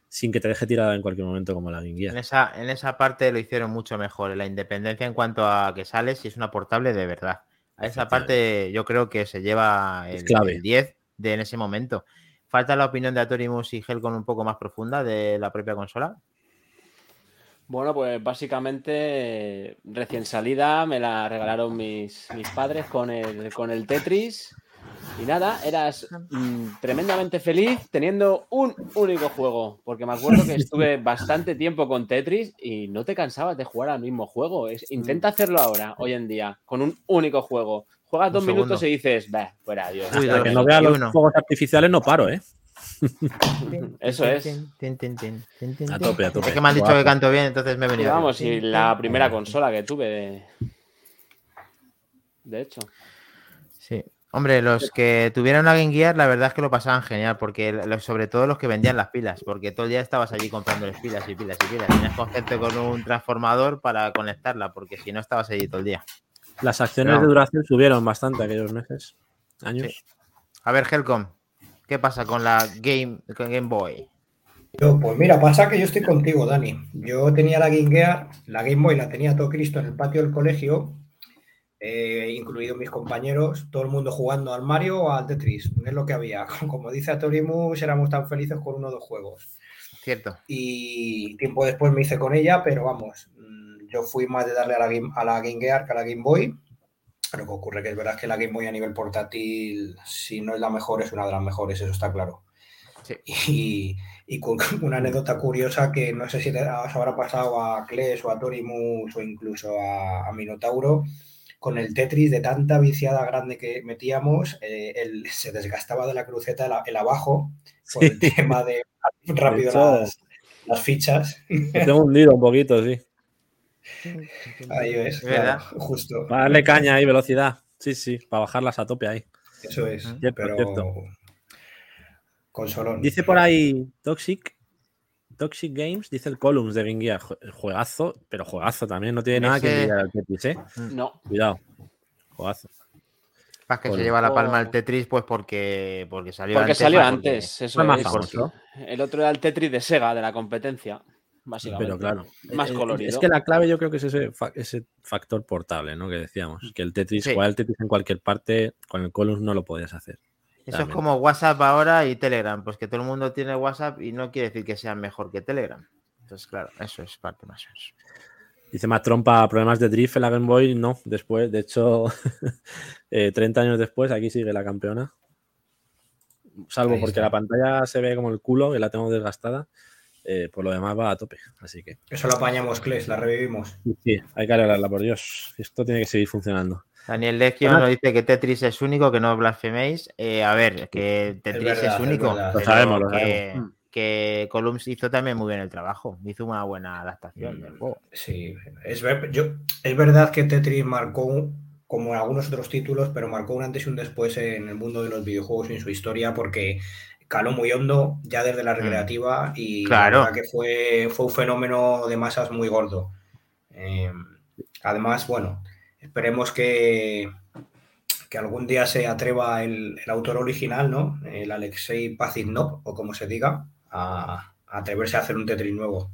sin que te deje tirada en cualquier momento como la Game Gear. En esa, en esa parte lo hicieron mucho mejor, la independencia en cuanto a que sales y es una portable de verdad. A esa parte yo creo que se lleva el, clave. el 10 de en ese momento. Falta la opinión de Atorimus y Helcon un poco más profunda de la propia consola. Bueno, pues básicamente recién salida me la regalaron mis, mis padres con el, con el Tetris. Y nada, eras mm, tremendamente feliz teniendo un único juego. Porque me acuerdo que estuve bastante tiempo con Tetris y no te cansabas de jugar al mismo juego. Es, intenta hacerlo ahora, hoy en día, con un único juego. Juegas Un dos minutos y dices, bah, fuera, Dios. Uy, Hasta que no vea los 21. fuegos artificiales no paro, ¿eh? Eso es. A tope, a tope. Es que me han dicho Guapo. que canto bien, entonces me he venido. vamos, y la primera consola que tuve, de, de hecho. Sí. Hombre, los que tuvieron una Game Gear, la verdad es que lo pasaban genial, porque sobre todo los que vendían las pilas, porque todo el día estabas allí comprándoles pilas y pilas y pilas. Tenías que hacerte con un transformador para conectarla, porque si no estabas allí todo el día. Las acciones de duración subieron bastante aquellos meses, años. A ver, Helcom, ¿qué pasa con la Game, con Game Boy? Yo, pues mira, pasa que yo estoy contigo, Dani. Yo tenía la Game Gear, la Game Boy la tenía todo Cristo en el patio del colegio, eh, incluidos mis compañeros, todo el mundo jugando al Mario o al Tetris. Es lo que había. Como dice Atorimus, éramos tan felices con uno o dos juegos. Cierto. Y tiempo después me hice con ella, pero vamos, mm, yo fui más de darle a la Game, a la Game Gear que a la Game Boy. Lo que ocurre que es verdad que la Game Boy a nivel portátil, si no es la mejor, es una de las mejores, eso está claro. Sí. Y, y con una anécdota curiosa que no sé si te os habrá pasado a Kles o a Torimus o incluso a, a Minotauro, con el Tetris de tanta viciada grande que metíamos, eh, el- se desgastaba de la cruceta el, el abajo por el tema de rápido las, las fichas. Tengo hundido un poquito, sí. Ahí es, ¿Verdad? claro, justo. Para darle caña ahí, velocidad. Sí, sí, para bajarlas a tope ahí. Eso es. Cierto, pero cierto. consolón. Dice por ahí Toxic. Toxic Games, dice el Columns de Game Gear. Juegazo, pero juegazo también. No tiene nada que envidiar al Tetris, ¿eh? No, Cuidado. Juegazo. Para que se lleva la palma Oh. el Tetris, pues porque, porque salió porque antes. salió antes. Eso fue más es. famoso. El otro era el Tetris de Sega, de la competencia, básicamente. Pero claro. Más Eh, colorido. Es que la clave yo creo que es ese, fa- ese factor portable, ¿no? Que decíamos. Que el Tetris, Sí. jugar el Tetris en cualquier parte, con el Columns no lo podías hacer. Eso es como WhatsApp ahora y Telegram, pues que todo el mundo tiene WhatsApp y no quiere decir que sea mejor que Telegram. Entonces, claro, eso es parte más. Dice más trompa, problemas de drift en la Game Boy. No, después, de hecho, eh, 30 años después, aquí sigue la campeona. Salvo porque la pantalla se ve como el culo, que la tengo desgastada. Eh, por lo demás va a tope. Así que Eso lo apañamos, Kles, la revivimos. sí, hay que arreglarla, por Dios. Esto tiene que seguir funcionando. Daniel Legion Hola. nos dice que Tetris es único, que no blasfeméis. Eh, a ver, que Tetris es, verdad, es único. Lo sabemos, lo que, sabemos. que Columns hizo también muy bien el trabajo. Hizo una buena adaptación del Mm. juego. Sí, es, ver- yo, es verdad que Tetris marcó, como en algunos otros títulos, pero marcó un antes y un después en el mundo de los videojuegos y en su historia, porque caló muy hondo ya desde la recreativa y la Claro. verdad que fue, fue un fenómeno de masas muy gordo. Eh, además, bueno, esperemos que, que algún día se atreva el, el autor original, ¿no? El Alexei Pazitnov, o como se diga, a, a atreverse a hacer un Tetris nuevo.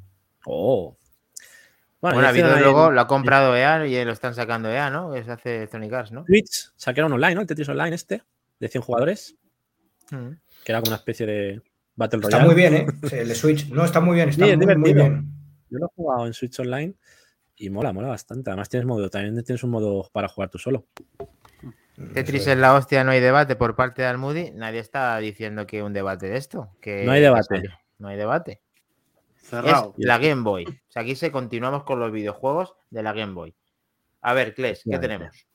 Oh. Bueno, ya ha habido hicieron ahí luego, en lo ha comprado EA y lo están sacando EA, ¿no? Que se hace Electronic Arts, ¿no? Twitch sacaron online, ¿no? El Tetris Online este, de 100 jugadores, Mm. Que era como una especie de Battle Está Royale. muy bien, ¿eh? El de Switch. No, está muy bien, está Sí, es muy, muy divertido. bien. Yo lo he jugado en Switch Online y mola, mola bastante. Además tienes modo, también tienes un modo para jugar tú solo. Tetris Eso es la hostia, no hay debate por parte de Almudi. Nadie está diciendo que un debate de esto. Que No hay debate. que. No hay debate. Cerrado. Es la Game Boy. O sea, aquí se continuamos con los videojuegos de la Game Boy. A ver, Kles, ¿qué tenemos?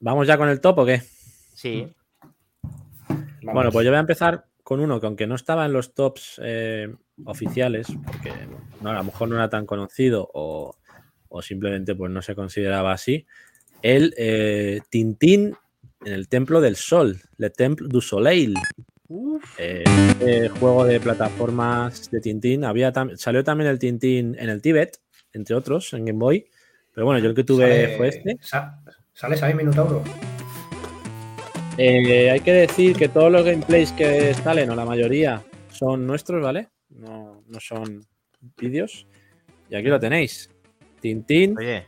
¿Vamos ya con el top o qué? Sí, Vamos. Bueno, pues yo voy a empezar con uno que aunque no estaba en los tops eh, oficiales, porque no, a lo mejor no era tan conocido o, o simplemente pues no se consideraba así, el eh, Tintín en el Templo del Sol, Le Temple du Soleil. Eh, este juego de plataformas de Tintín. Había tam- salió también el Tintín en el Tíbet, entre otros, en Game Boy. Pero bueno, yo el que tuve Sale- fue este. sa- ¿Sales ahí, Minotauro? Eh, hay que decir que todos los gameplays que salen, o la mayoría, son nuestros, ¿vale? No, no son vídeos. Y aquí lo tenéis. Tintín Oye,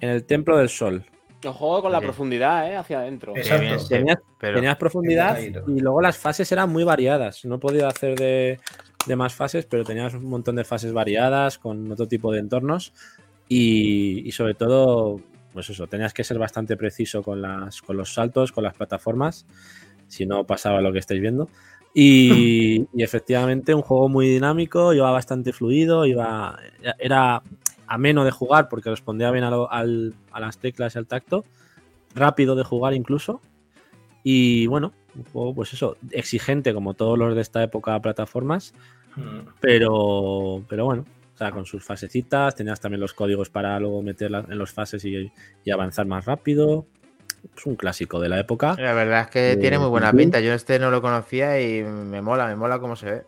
en el Templo del Sol. Lo juego con la profundidad, ¿eh? Hacia adentro. Exacto. Tenías, pero tenías profundidad y luego las fases eran muy variadas. No podía hacer de, de más fases, pero tenías un montón de fases variadas con otro tipo de entornos. Y, y sobre todo, pues eso, tenías que ser bastante preciso con, las, con los saltos, con las plataformas, si no pasaba lo que estáis viendo. Y, y efectivamente un juego muy dinámico, iba bastante fluido, iba, era ameno de jugar porque respondía bien a, lo- al- a las teclas y al tacto, rápido de jugar incluso. Y bueno, un juego, pues eso, exigente como todos los de esta época de plataformas, Mm. pero, pero bueno, o sea, con sus fasecitas, tenías también los códigos para luego meterlas en los fases y, y avanzar más rápido. Es un clásico de la época. la verdad es que Eh, tiene muy buena pinta. Yo este no lo conocía y me mola, me mola cómo se ve.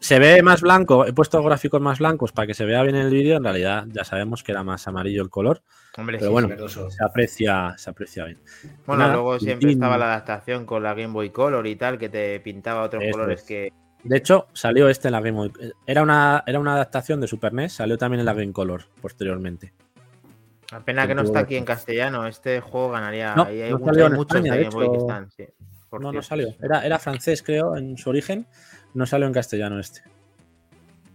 Se ve más blanco, he puesto gráficos más blancos para que se vea bien en el vídeo. En realidad ya sabemos que era más amarillo el color, Hombre, pero sí, bueno, se aprecia, se aprecia bien. Bueno, Nada, luego siempre estaba la adaptación con la Game Boy Color y tal, que te pintaba otros colores es. que. De hecho, salió este en la Game Boy. Era una, era una adaptación de Super NES, salió también en la Game Color posteriormente. La pena que no está aquí en castellano. Este juego ganaría. No, Ahí hay, no muchos- salió hay en muchos España, de de Game Boy que hecho, están, sí. por No, no salió. Era, era francés, creo, en su origen. No salió en castellano este.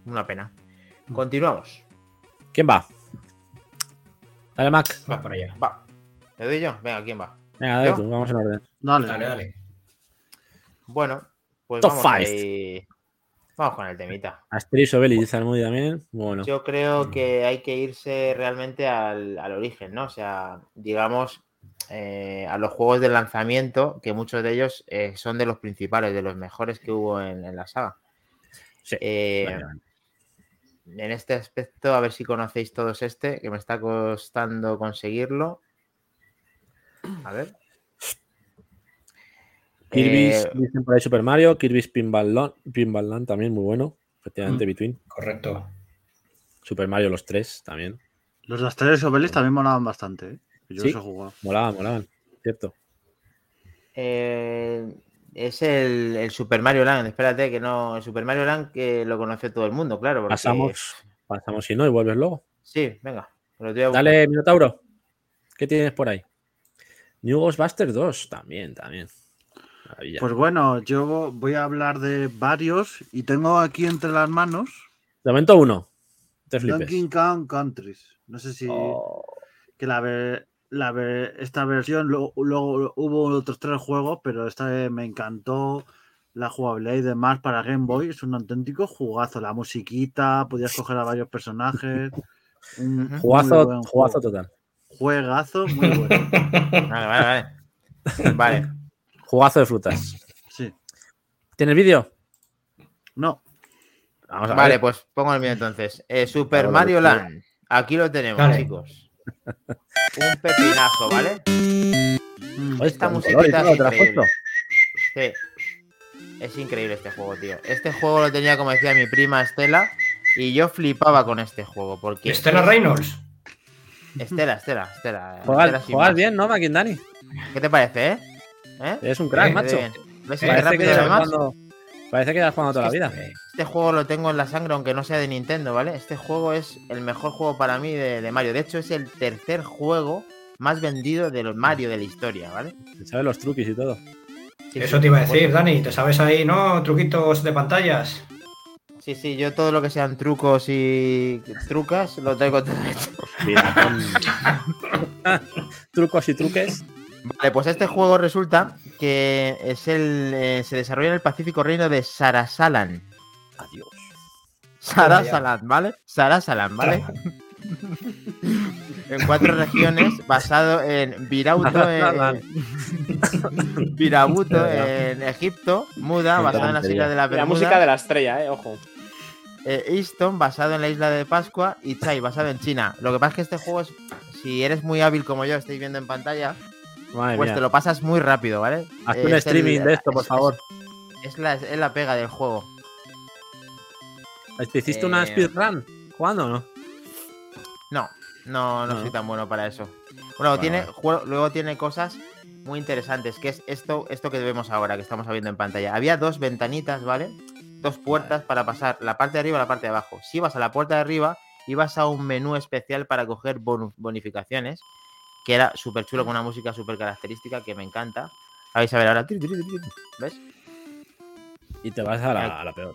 Una pena. Continuamos. ¿Quién va? Dale, Mac. Va para allá. Va. ¿Le doy yo? Venga, ¿quién va? Venga, dale ¿Yo? tú, vamos en orden. Dale. Dale, dale. Bueno, pues Top vamos ahí. Vamos con el temita. Asterix Obelix dice Almudi también. Bueno. Yo creo que hay que irse realmente al, al origen, ¿no? O sea, digamos, eh, a los juegos de lanzamiento, que muchos de ellos eh, son de los principales, de los mejores que hubo en, en la saga. Sí, Eh, vale, vale. en este aspecto, a ver si conocéis todos este, que me está costando conseguirlo. A ver. Kirby's, Eh, dicen por ahí Super Mario. Kirby's Pinball Land, Pinball Land también, muy bueno. Efectivamente, Mm. Between. Correcto. Super Mario los tres también. Los de Asterix Obelix también molaban bastante, ¿eh? Yo Sí. los he jugado. Molaban, molaban. Cierto. eh, es el, el Super Mario Land. Espérate, que no. El Super Mario Land que lo conoce todo el mundo, claro. porque- Pasamos, pasamos si no y vuelves luego. Sí, venga. Dale, Minotauro. ¿Qué tienes por ahí? New Ghostbusters 2 también, también. Maravilla. Pues bueno, yo voy a hablar de varios y tengo aquí entre las manos de momento uno. Te flipes. Donkey Kong Countries. No sé si Oh, que la, ver- la ver- esta versión, luego hubo otros tres juegos, pero esta me encantó la jugabilidad y demás para Game Boy. Es un auténtico jugazo. La musiquita, podías coger a varios personajes. Un jugazo, jugazo total. Juegazo muy bueno. Vale, vale, vale. Vale. Jugazo de frutas. Sí. ¿Tienes vídeo? No, Vamos a Vale, ver. pues pongo el mío entonces. Eh, Super Mario Land. Aquí lo tenemos, Dale. chicos. Un pepinazo, ¿vale? Mm, Esta musiquita es ¿te lo has increíble. Sí. Es increíble este juego, tío. Este juego lo tenía, como decía mi prima Estela, y yo flipaba con este juego. Porque Estela Reynolds. Estela, Estela, Estela. Estela Juegas, más. bien, ¿no, Maquindani? ¿Qué te parece, eh? ¿Eh? Eres un crack, macho. bien. ¿Ves qué Parece que, jugando, parece que llevas jugando toda la vida. Este juego lo tengo en la sangre, aunque no sea de Nintendo, ¿vale? Este juego es el mejor juego para mí de, de Mario. De hecho, es el tercer juego más vendido de los Mario de la historia, ¿vale? Sabes los truquis y todo. Sí, Eso sí. te iba a decir, Dani. ¿Te sabes ahí, no? Truquitos de pantallas. Sí, sí, yo todo lo que sean trucos y trucas lo tengo todo hecho. Mira, con- trucos y truques. Vale, pues este juego resulta que es el eh, se desarrolla en el Pacífico Reino de Sarasalan. Adiós. Sarasalan, ¿vale? Sarasalan, ¿vale? en cuatro regiones, basado en Virauto, en... Virabuto en Egipto, Muda, basado en las islas de la La Bermuda, música de la estrella, eh, ojo. eh, Easton, basado en la isla de Pascua, y Chai, basado en China. Lo que pasa es que este juego es, si eres muy hábil como yo, estáis viendo en pantalla, Madre pues mía. te lo pasas muy rápido, ¿vale? Haz un el- streaming de esto, por es- favor. Es, la, es la pega del juego. ¿Te hiciste una Eh, speedrun? ¿Cuándo o no? No, no, no No. soy tan bueno para eso. Bueno, Vale, tiene, juego- luego tiene cosas muy interesantes, que es esto, esto que vemos ahora, que estamos viendo en pantalla. Había dos ventanitas, ¿vale? Dos puertas para pasar la parte de arriba y la parte de abajo. Si ibas a la puerta de arriba, ibas a un menú especial para coger bonificaciones, que era súper chulo, con una música súper característica que me encanta. A a ver ahora. ¿Ves? Y te vas a la, a la peor.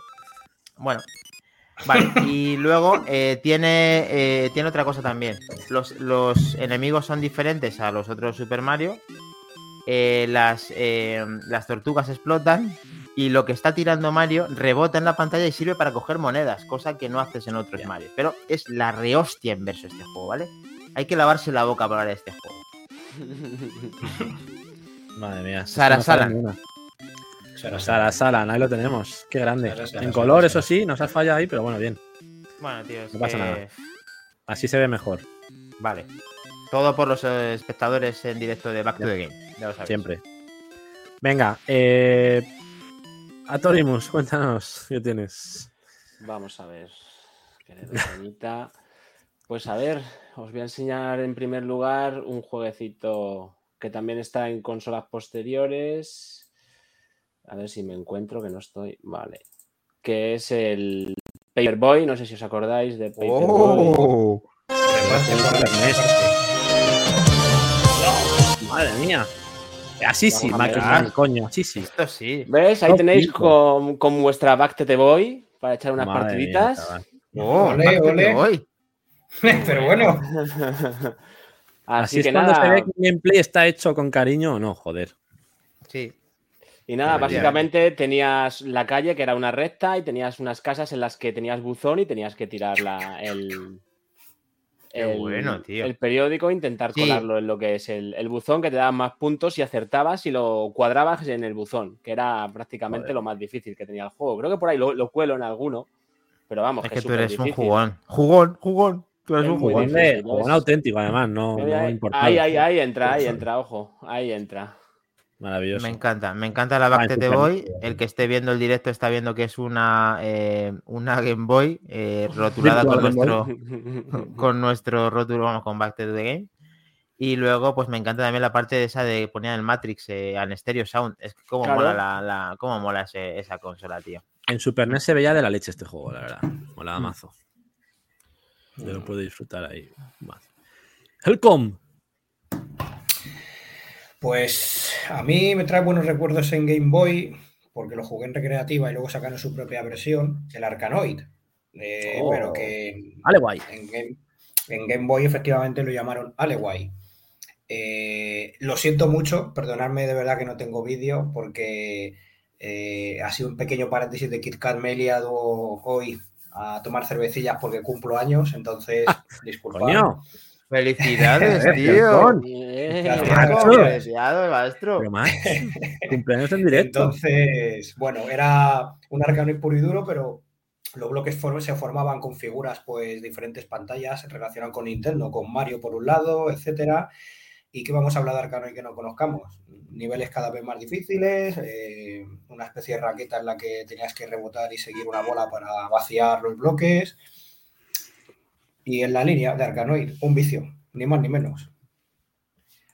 Bueno. Vale, y luego eh, tiene, eh, tiene otra cosa también. Los, los enemigos son diferentes a los otros Super Mario. Eh, las, las tortugas explotan. Y lo que está tirando Mario rebota en la pantalla y sirve para coger monedas, cosa que no haces en otros Mario. Pero es la rehostia en verso este juego, ¿vale? Hay que lavarse la boca para hablar de este juego. Madre mía. Sara una. Será Sara Salan, ahí lo tenemos. Qué grande. Sara En Sara color, eso sí, nos has fallado ahí, pero bueno, bien. Bueno, tío, es No pasa que- nada. Así se ve mejor. Vale. Todo por los eh, espectadores en directo de Back to the Game. Ya lo sabéis. Siempre. Venga, eh. Atorimus, cuéntanos, ¿qué tienes? Vamos a ver. Pues a ver, os voy a enseñar en primer lugar un jueguecito que también está en consolas posteriores. A ver si me encuentro, que no estoy. Vale. Que es el Paperboy. No sé si os acordáis de Paperboy. ¡Oh! Madre mía. Así sí, coño, así sí. Esto sí. ¿Ves? Ahí tenéis con, con vuestra Back to the Boy para echar unas Madre mía, partiditas. chaval. Oh, Ole, ole. Pero bueno, Así, Así es que cuando nada. se ve que el gameplay está hecho con cariño o no, joder. Sí. Y nada, básicamente tenías la calle que era una recta y tenías unas casas en las que tenías buzón y tenías que tirar la, el, Qué el- bueno, tío. el periódico e intentar Sí. colarlo en lo que es el, el buzón que te daba más puntos y acertabas y lo cuadrabas en el buzón, que era prácticamente Joder. lo más difícil que tenía el juego. Creo que por ahí lo, lo cuelo en alguno, pero vamos, Es que que es tú eres un jugón. Jugón, jugón. Tú eres Es un muy jugón. de, jugón auténtico, además, no, no ahí, importado. ahí, ahí, ahí entra, ahí entra, ojo, ahí entra. Maravilloso. Me encanta, me encanta la Ah, Back Super Boy. El que esté viendo el directo está viendo que es una, eh, una Game Boy eh, rotulada con nuestro, con nuestro rótulo, vamos, con Back to the Game. Y luego, pues me encanta también la parte de esa de poner el Matrix eh, en Stereo Sound. Es que cómo Claro. mola, la, la- cómo mola ese- esa consola, tío. En Super NES se veía de la leche este juego, la verdad. Molaba Mm. mazo. Yo lo puedo disfrutar ahí. mazo. Helcom. pues a mí me trae buenos recuerdos en Game Boy, porque lo jugué en recreativa y luego sacaron su propia versión, el Arkanoid. eh, Oh. Pero que Vale, guay. en Game, en Game Boy efectivamente lo llamaron Aleway. Eh, lo siento mucho, perdonadme de verdad que no tengo vídeo porque eh, ha sido un pequeño paréntesis de KitKat. Me he liado hoy a tomar cervecillas porque cumplo años, entonces disculpad. Coño. ¡Felicidades, Eh, tío! felicidades, maestro. Cumpleaños en directo. Entonces, bueno, era un Arkanoid puro y duro, pero los bloques se formaban con figuras, pues diferentes pantallas, se relacionan con Nintendo, con Mario por un lado, etcétera. ¿Y qué vamos a hablar de Arkanoid que no conozcamos? Niveles cada vez más difíciles, eh, una especie de raqueta en la que tenías que rebotar y seguir una bola para vaciar los bloques. Y en la línea de Arkanoid, un vicio, ni más ni menos.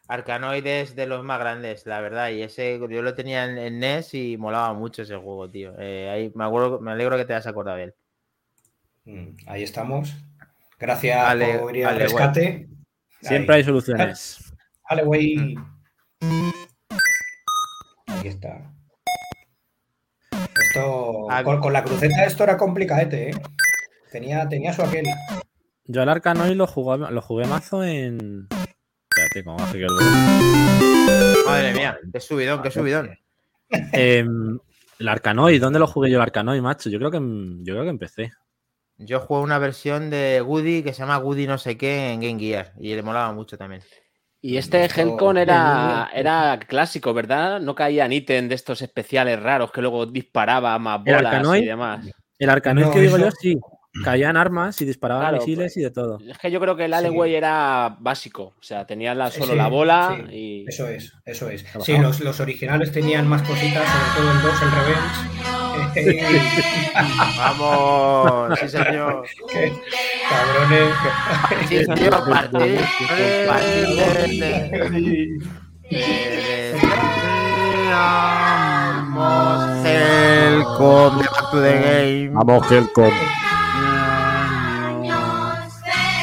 Arkanoid es de los más grandes, la verdad. Y ese yo lo tenía en, en NES y molaba mucho ese juego, tío. Eh, ahí me, acuerdo, me alegro que te hayas acordado de él. Mm, Ahí estamos. Gracias Ale- por ir al rescate. Siempre Ahí. hay soluciones. Vale, güey. Ahí está. Esto. Ah, Con, con la cruceta esto era complicadete, ¿eh? Tenía, tenía su aquel. Yo al Arkanoid lo jugué, lo jugué mazo en. Espérate, ¿cómo hace que el Madre mía, qué subidón, qué subidón. Em, el Arkanoid, ¿dónde lo jugué yo el Arkanoid, macho? Yo creo que yo creo que empecé. Yo jugué una versión de Woody que se llama Woody no sé qué en Game Gear y le molaba mucho también. Y este Esto- Helcon era, era clásico, ¿verdad? No caían ítem de estos especiales raros que luego disparaba más ¿El bolas y demás. El Arkanoid No, que digo eso- yo, sí. Caían armas y disparaban Claro, misiles y de todo. Es que yo creo que el Sí. Alleyway era básico. O sea, tenías la, solo Sí, la bola sí, y. Eso es, eso es. Sí, los, los originales tenían más cositas, sobre todo el 2, el Revenge. Vamos, sí señor. Que- Cabrones. Sí, señor, partir, Vamos, Helcom de Back to the Game. Vamos, Helcom.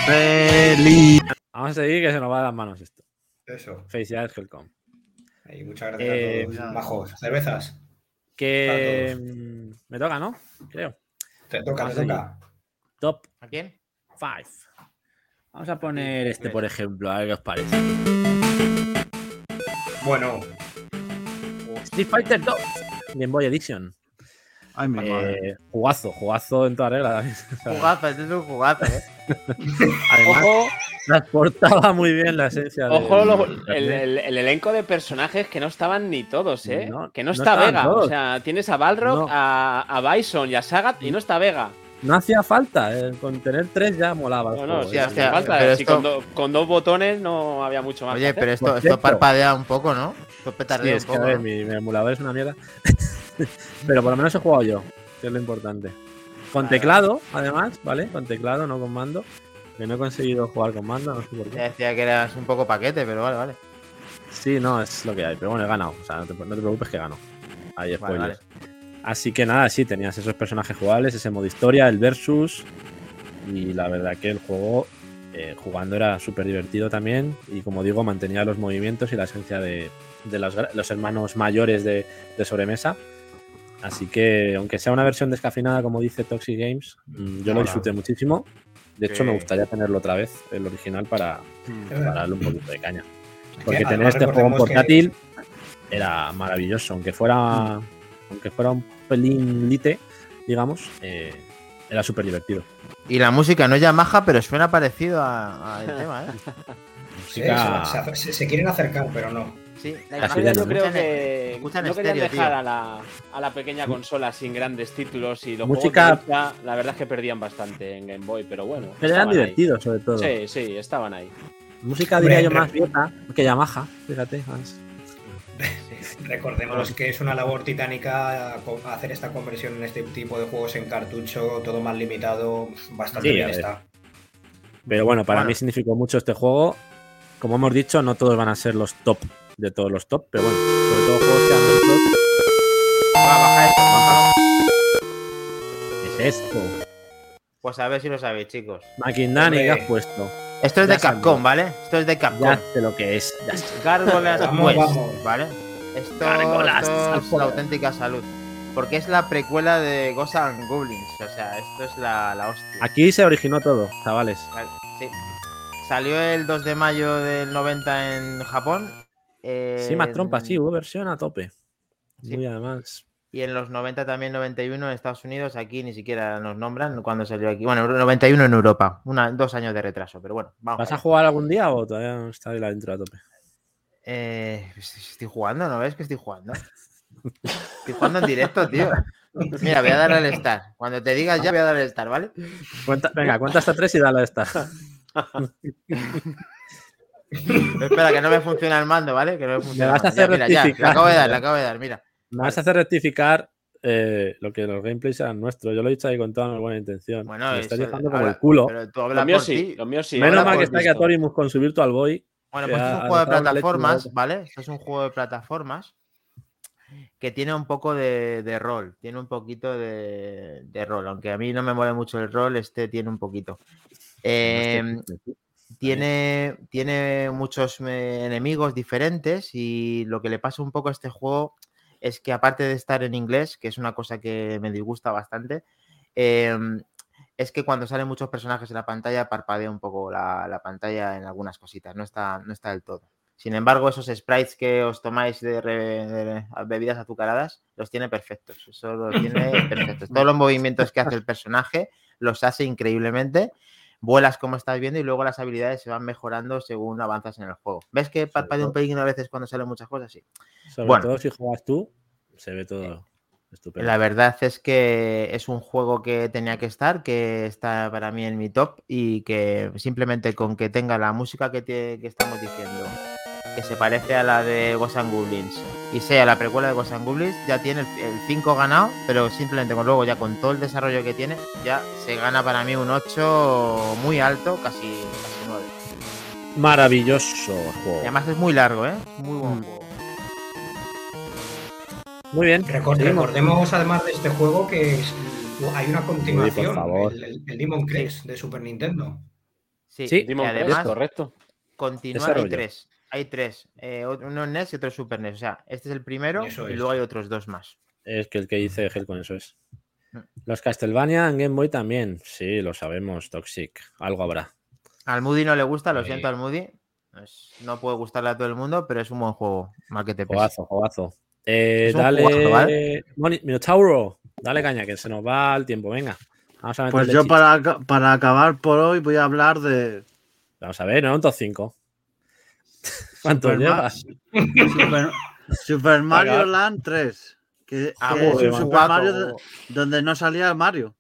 Feliz. Vamos a seguir que se nos va de las manos esto. Eso. Felicidades, Helcom. Muchas gracias Eh, a todos. Bajos. Cervezas. Que me toca, ¿no? Creo. Te toca, Vamos te toca. Top ¿A quién? 5. Vamos a poner este, por ejemplo, a ver qué os parece. Bueno, Street Fighter 2, Game Boy Edition. Ay, mi madre. Eh, jugazo, jugazo en toda regla. Jugazo, este es un jugazo, ¿eh? Además, Ojo, transportaba muy bien la esencia de. ojo lo- el, el- el elenco de personajes que no estaban ni todos, ¿eh? No, que no no está Vega. todos. O sea, tienes a Balrog, No. a, a Bison y a Sagat y no está Vega. No hacía falta, eh, con tener tres ya molaba. No, no, sí, eh. hacía falta. pero Si esto- con, do- con dos botones no había mucho más. Oye, hacer. pero esto, esto parpadea un poco, ¿no? Esto Sí, es un que mi, mi emulador es una mierda. Pero por lo menos he jugado yo, que es lo importante. Con teclado, además, ¿vale? Con teclado, no con mando. Que no he conseguido jugar con mando, no sé por Ya qué. decía que eras un poco paquete, pero vale, vale. Sí, no, es lo que hay. Pero bueno, he ganado. O sea, no te, no te preocupes que gano. Vale, spoilers. Así que nada, sí, tenías esos personajes jugables, ese modo historia, el versus. Y la verdad que el juego eh, jugando era súper divertido también. Y como digo, mantenía los movimientos y la esencia de, de los, hermanos mayores de, de sobremesa. Así que, aunque sea una versión descafeinada, como dice Toxic Games, mm, yo lo disfruté muchísimo. De hecho, me gustaría tenerlo otra vez, el original, para, para darle un poquito de caña. Porque tener este juego en recordemos que- portátil era maravilloso. Aunque fuera, aunque fuera un pelín lite, digamos, eh, era súper divertido. Y la música no es Yamaha, pero suena parecido a- al tema, ¿eh? sí, Música- se, se- se quieren acercar, pero no. Sí, la yo creo que no querían estéreo, dejar tío. a la, a la pequeña consola sin grandes títulos y los Música- juegos de lucha, la verdad es que perdían bastante en Game Boy, pero bueno. Pero eran ahí. divertidos, sobre todo. Sí, sí, estaban ahí. Música Hombre, diría yo más Yota que Yamaha, fíjate. más. Recordemos que es una labor titánica hacer esta conversión en este tipo de juegos en cartucho, todo más limitado, bastante Sí, bien está. Pero bueno, para Bueno. mí significó mucho este juego. Como hemos dicho, no todos van a ser los top de todos los top, pero bueno, sobre todo juegos que han. ¿Qué es esto? Pues a ver si lo sabéis, chicos. Maquindani, ¿qué has puesto? Esto es Ya de Capcom. ¿vale? Esto es de Capcom. Ya sé lo que es. Gárgolas Quest. ¿vale? Esto, Gárgolas esto al es la auténtica salud. Porque es la precuela de Ghosts and Goblins. O sea, esto es la, la hostia. Aquí se originó todo, chavales. Vale, sí. Salió el 2 de mayo del 90 en Japón. Eh, Sí, más trompas, sí, hubo versión a tope. Sí. Muy además. Y en los 90 también, 91 en Estados Unidos. Aquí ni siquiera nos nombran cuando salió aquí. Bueno, 91 en Europa. Una, dos años de retraso. Pero bueno, vamos. ¿Vas a jugar algún día o todavía no está ahí la intro a tope? Eh, estoy jugando, ¿no ves que estoy jugando? Estoy jugando en directo, tío. Mira, voy a darle al start. Cuando te digas ya voy a darle al start, ¿vale? Cuenta- venga, cuenta hasta tres y dale a esta. Espera, que no me funciona el mando, ¿vale? Que no me funciona. vas a el mando. hacer Ya, mira, ya, le rectificar. acabo de dar, le acabo de dar, mira. Me vas a hacer rectificar eh, lo que los gameplays eran nuestros. Yo lo he dicho ahí con toda mi buena intención. Bueno, Me estás dejando como el culo. Pero tú Los hablas por sí, los míos sí. Menos mal que está aquí visto. Atorimus con su Virtual Boy. Bueno, pues es un juego de plataformas. ¿vale? Esto es un juego de plataformas que tiene un poco de, de rol, tiene un poquito de, de rol, aunque a mí no me mueve mucho el rol, este tiene un poquito. Em, tiene, tiene muchos eh, enemigos diferentes y lo que le pasa un poco a este juego es que aparte de estar en inglés, que es una cosa que me disgusta bastante, em, es que cuando salen muchos personajes en la pantalla parpadea un poco la, la pantalla en algunas cositas, no está, no está del todo. Sin embargo, esos sprites que os tomáis de, re- de bebidas azucaradas los tiene perfectos. Eso los tiene perfectos. Todos los movimientos que hace el personaje los hace increíblemente. Vuelas como estás viendo y luego las habilidades se van mejorando según avanzas en el juego. ¿Ves que parpadea un pelín a veces cuando salen muchas cosas? Sí. Sobre Bueno. todo si juegas tú, se ve todo. Estupendo. La verdad es que es un juego que tenía que estar, que está para mí en mi top y que simplemente con que tenga la música que, tie- que estamos diciendo, que se parece a la de Wasan Goblins y sea la precuela de Wasan Goblins, ya tiene el 5 ganado, pero simplemente con luego ya con todo el desarrollo que tiene, ya se gana para mí un 8 muy alto, casi, 9. Maravilloso juego. Y además es muy largo, ¿eh? Muy buen mm. juego. Muy bien. Recordemos además de este juego que hay una continuación. El, Demon Crest de Super Nintendo. Sí. Demon además, correcto. Continúa el 3. Hay tres. eh, uno en NES y otro en Super NES. O sea, este es el primero Eso y es. luego hay otros dos más. Es que el que dice Gel con eso es. Mm. Los Castlevania en Game Boy también. Sí, lo sabemos, Toxic. Algo habrá. Al Moody no le gusta, lo Sí. siento al Moody. No puede gustarle a todo el mundo, pero es un buen juego. Mal que te pese. Jugazo, jugazo. Eh, Es un dale. jugazo, ¿vale? Minotauro, dale caña, que se nos va el tiempo. Venga. Vamos a Pues yo para, para acabar por hoy voy a hablar de Vamos a ver, no, un top 5. ¿Cuánto Super Ma- llevas? Super, Super Mario. Land 3. Que, Ah, que es joder, un. Super Mario de- donde no salía Mario.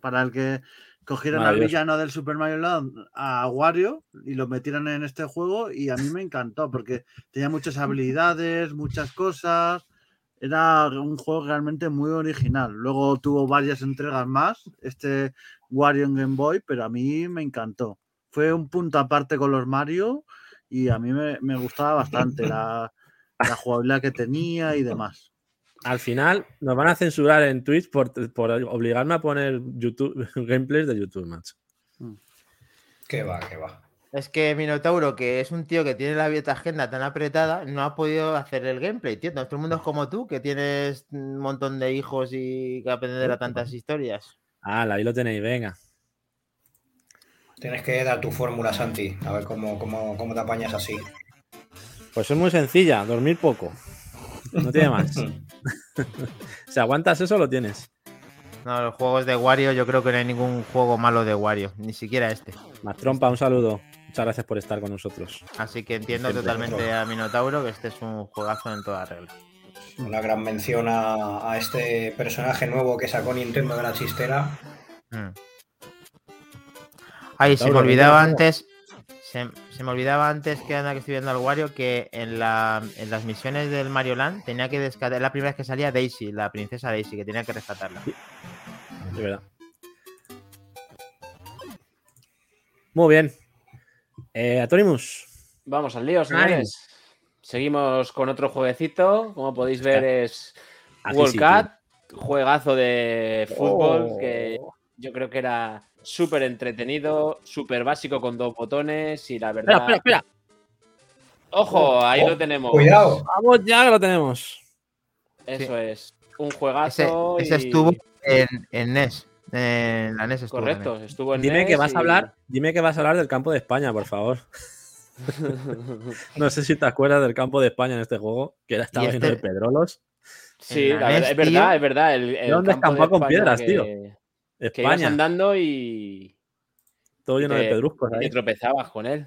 Para el que cogieran al villano del Super Mario Land a Wario y lo metieran en este juego y a mí me encantó porque tenía muchas habilidades, muchas cosas. Era un juego realmente muy original. Luego tuvo varias entregas más, este Wario en Game Boy, pero a mí me encantó. Fue un punto aparte con los Mario y a mí me, me gustaba bastante la, la jugabilidad que tenía y demás. Al final nos van a censurar en Twitch por, por obligarme a poner YouTube, gameplays de YouTube, macho. Que va, que va. Es que Minotauro, que es un tío que tiene la vida agenda tan apretada, no ha podido hacer el gameplay, tío. Todo el mundo es como tú, que tienes un montón de hijos y que aprender a tantas historias. Ah, ahí lo tenéis, venga. Tienes que dar tu fórmula, Santi, a ver cómo, cómo, cómo te apañas así. Pues es muy sencilla, dormir poco. No tiene más. si aguantas eso, lo tienes. No, los juegos de Wario, yo creo que no hay ningún juego malo de Wario, ni siquiera este. Más trompa, un saludo. Muchas gracias por estar con nosotros. Así que entiendo Siempre totalmente a Minotauro que este es un juegazo en toda regla. Una gran mención a, a este personaje nuevo que sacó Nintendo de la chistera. Mm. Ay, se me olvidaba antes. Se, se me olvidaba antes que anda que estoy viendo al Wario que en, la, en las misiones del Mario Land tenía que descartar. La primera vez que salía Daisy, la princesa Daisy, que tenía que rescatarla. De verdad. Muy bien. Eh, Atorimus. Vamos al lío, señores. Seguimos con otro jueguecito. Como podéis ver, es World sí, Cup, juegazo de fútbol Oh. que yo creo que era súper entretenido, súper básico con dos botones y la verdad. Espera, espera, espera. Ojo, ahí Oh, lo tenemos. Cuidado. Vamos, ya que lo tenemos. Eso es. Un juegazo. ese y- estuvo en, en NES. En la NES estuvo. en Correcto, NES. estuvo en Dime NES que vas y- a hablar, dime que vas a hablar del campo de España, por favor. No sé si te acuerdas del campo de España en este juego, que era estaba lleno este- de pedrolos. Sí, En la verdad, NES, es verdad, es verdad. El, el dónde campo de escampado con piedras, que- tío? Que ibas España, andando y, todo lleno de pedruscos y ahí. tropezabas con él.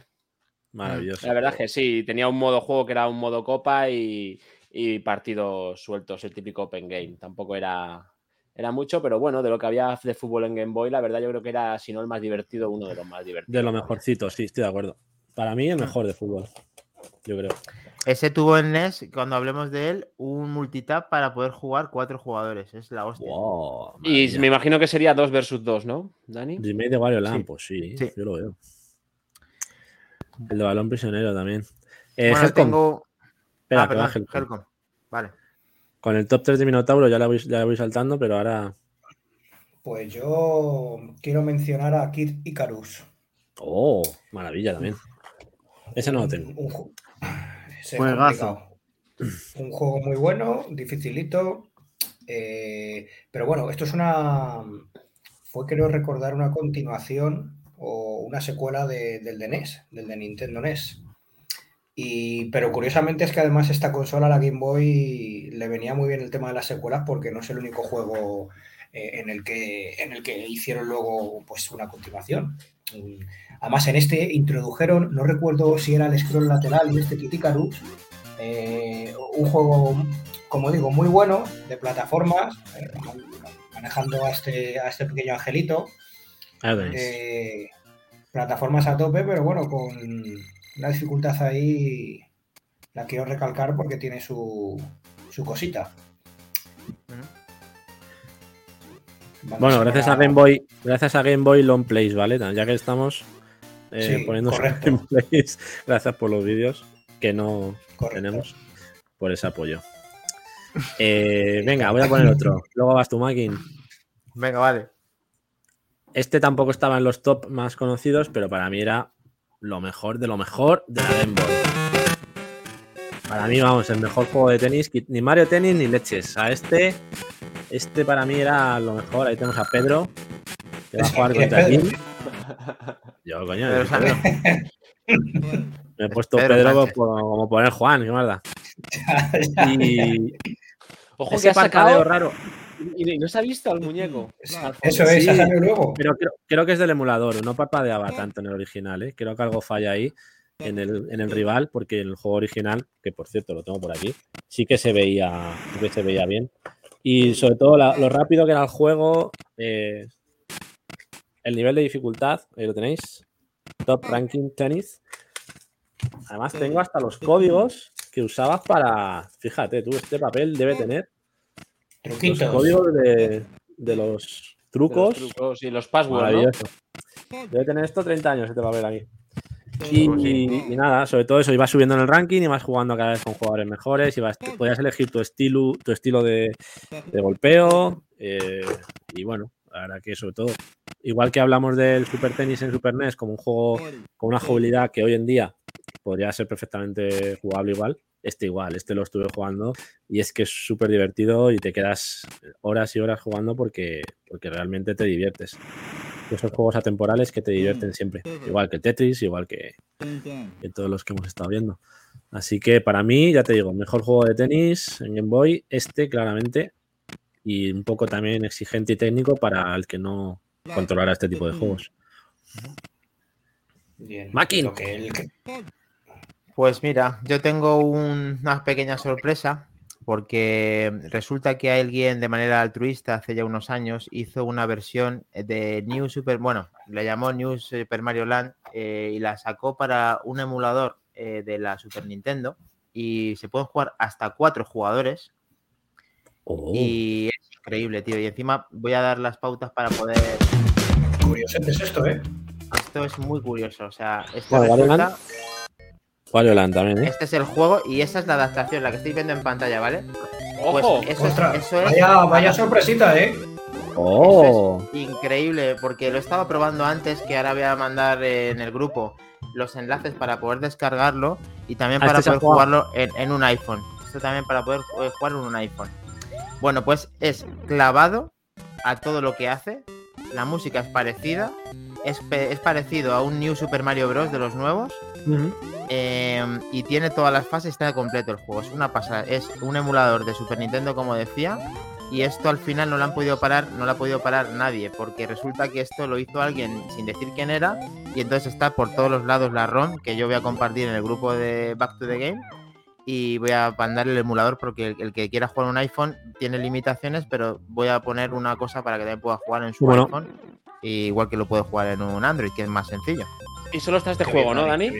Maravilloso. La verdad es que sí, tenía un modo juego que era un modo copa y, y partidos sueltos, el típico open game. Tampoco era, era mucho, pero bueno, de lo que había de fútbol en Game Boy, la verdad yo creo que era, si no el más divertido, uno de los más divertidos. De lo mejorcito, sí, estoy de acuerdo. Para mí el mejor de fútbol, yo creo. Ese tuvo en NES, cuando hablemos de él, un multitap para poder jugar cuatro jugadores. Es la hostia. Wow, Y me imagino que sería 2 versus 2, ¿no, Dani? Remake de Wario Land, Sí. pues sí, Sí. yo lo veo. El de balón prisionero también. Eh, bueno, Helcom, tengo. espera, ah, que va perdón, Helcom. Helcom. Vale. Con el top 3 de Minotauro ya la voy, ya la voy saltando, pero ahora. Pues yo quiero mencionar a Kid Icarus. ¡Oh! Maravilla también. Ese no lo tengo. Un, Juegazo. Un juego muy bueno, dificilito. eh, pero bueno, esto es una. Fue, creo recordar, una continuación o una secuela de- del de NES, del de Nintendo NES. Y, pero curiosamente es que además esta consola, la Game Boy, le venía muy bien el tema de las secuelas porque no es el único juego eh, en, el que, en el que hicieron luego pues, una continuación. Además, en este introdujeron, no recuerdo si era el scroll lateral y este Kit Icarus, eh, un juego como digo, muy bueno, de plataformas, eh, manejando a este, a este pequeño angelito. Tenéis. Eh, plataformas a tope, pero bueno, con una dificultad ahí, la quiero recalcar porque tiene su, su cosita. Bueno, gracias a Game Boy, gracias a Game Boy Long Plays, ¿vale? Ya que estamos eh, Sí, poniendo correcto. gameplays, gracias por los vídeos que no Correcto. tenemos, por ese apoyo. Eh, venga, voy a poner otro. Luego vas tu Makin. Venga, vale. Este tampoco estaba en los top más conocidos, pero para mí era lo mejor de lo mejor de la Game. Para mí, vamos, el mejor juego de tenis, ni Mario Tenis ni leches. A este, este para mí era lo mejor. Ahí tenemos a Pedro, que va a jugar ¿Quién es contra? Jim. Yo, coño, Pedro Sánchez. me he puesto Pedro Pedro, Sánchez. por- como poner Juan, qué maldad. Y Ojo, ese que sacado raro, y y no se ha visto al muñeco. Al. Eso es, Sí. luego. pero creo, creo que es del emulador, no parpadeaba tanto en el original, ¿eh? Creo que algo falla ahí en el, en el rival, porque en el juego original, que por cierto lo tengo por aquí, sí que se veía, sí que se veía bien. Y sobre todo la- lo rápido que era el juego, eh, el nivel de dificultad, ahí lo tenéis, Top Ranking Tennis. Además tengo hasta los códigos que usabas para, fíjate tú, este papel debe tener los códigos de, de los De los trucos. trucos y los passwords, ¿no? Maravilloso. Debe tener esto 30 años este papel aquí. Y, y- y nada, sobre todo eso, ibas subiendo en el ranking, ibas jugando cada vez con jugadores mejores, ibas, podías elegir tu estilo, tu estilo de, de golpeo. eh, y bueno, verdad que sobre todo, igual que hablamos del Super Tennis en Super NES como un juego con una jugabilidad que hoy en día podría ser perfectamente jugable igual, este igual, este lo estuve jugando y es que es súper divertido y te quedas horas y horas jugando porque, porque realmente te diviertes. Esos juegos atemporales que te divierten siempre, igual que Tetris, igual que, que todos los que hemos estado viendo. Así que para mí, ya te digo, mejor juego de tenis en Game Boy, este claramente, y un poco también exigente y técnico para el que no controlara este tipo de juegos. Bien. Makin. Que Pues mira, yo tengo un- una pequeña sorpresa porque resulta que alguien de manera altruista hace ya unos años hizo una versión de New Super, bueno, le llamó New Super Mario Land eh, y la sacó para un emulador eh, de la Super Nintendo y se pueden jugar hasta cuatro jugadores Oh, y es increíble, tío. Y encima voy a dar las pautas para poder... Curioso es esto, ¿eh? Esto es muy curioso, o sea, esto Bueno, Mario resulta- también, ¿eh? Este es el juego y esa es la adaptación, la que estáis viendo en pantalla, ¿vale? Pues ¡Ojo! eso, es, eso es vaya, vaya sorpresita, ¿eh? Oh, increíble, porque lo estaba probando antes, que ahora voy a mandar en el grupo los enlaces para poder descargarlo y también Ah, para este poder jugarlo en, en un iPhone. Esto también para poder eh, jugar en un iPhone. Bueno, pues es clavado a todo lo que hace. La música es parecida. Es, parecido a un New Super Mario Bros. de los nuevos. Eh, y tiene todas las fases, está completo el juego. Es una pasada. Es un emulador de Super Nintendo, como decía. Y esto al final no lo han podido parar, no lo ha podido parar nadie, porque resulta que esto lo hizo alguien sin decir quién era. Y entonces está por todos los lados la ROM, que yo voy a compartir en el grupo de Back to the Game. Y voy a mandar el emulador porque el, el que quiera jugar un iPhone tiene limitaciones, pero voy a poner una cosa para que también pueda jugar en su Bueno. iPhone. y igual que lo puede jugar en un Android, que es más sencillo. Y solo está este Qué juego, bien, ¿no, Dani?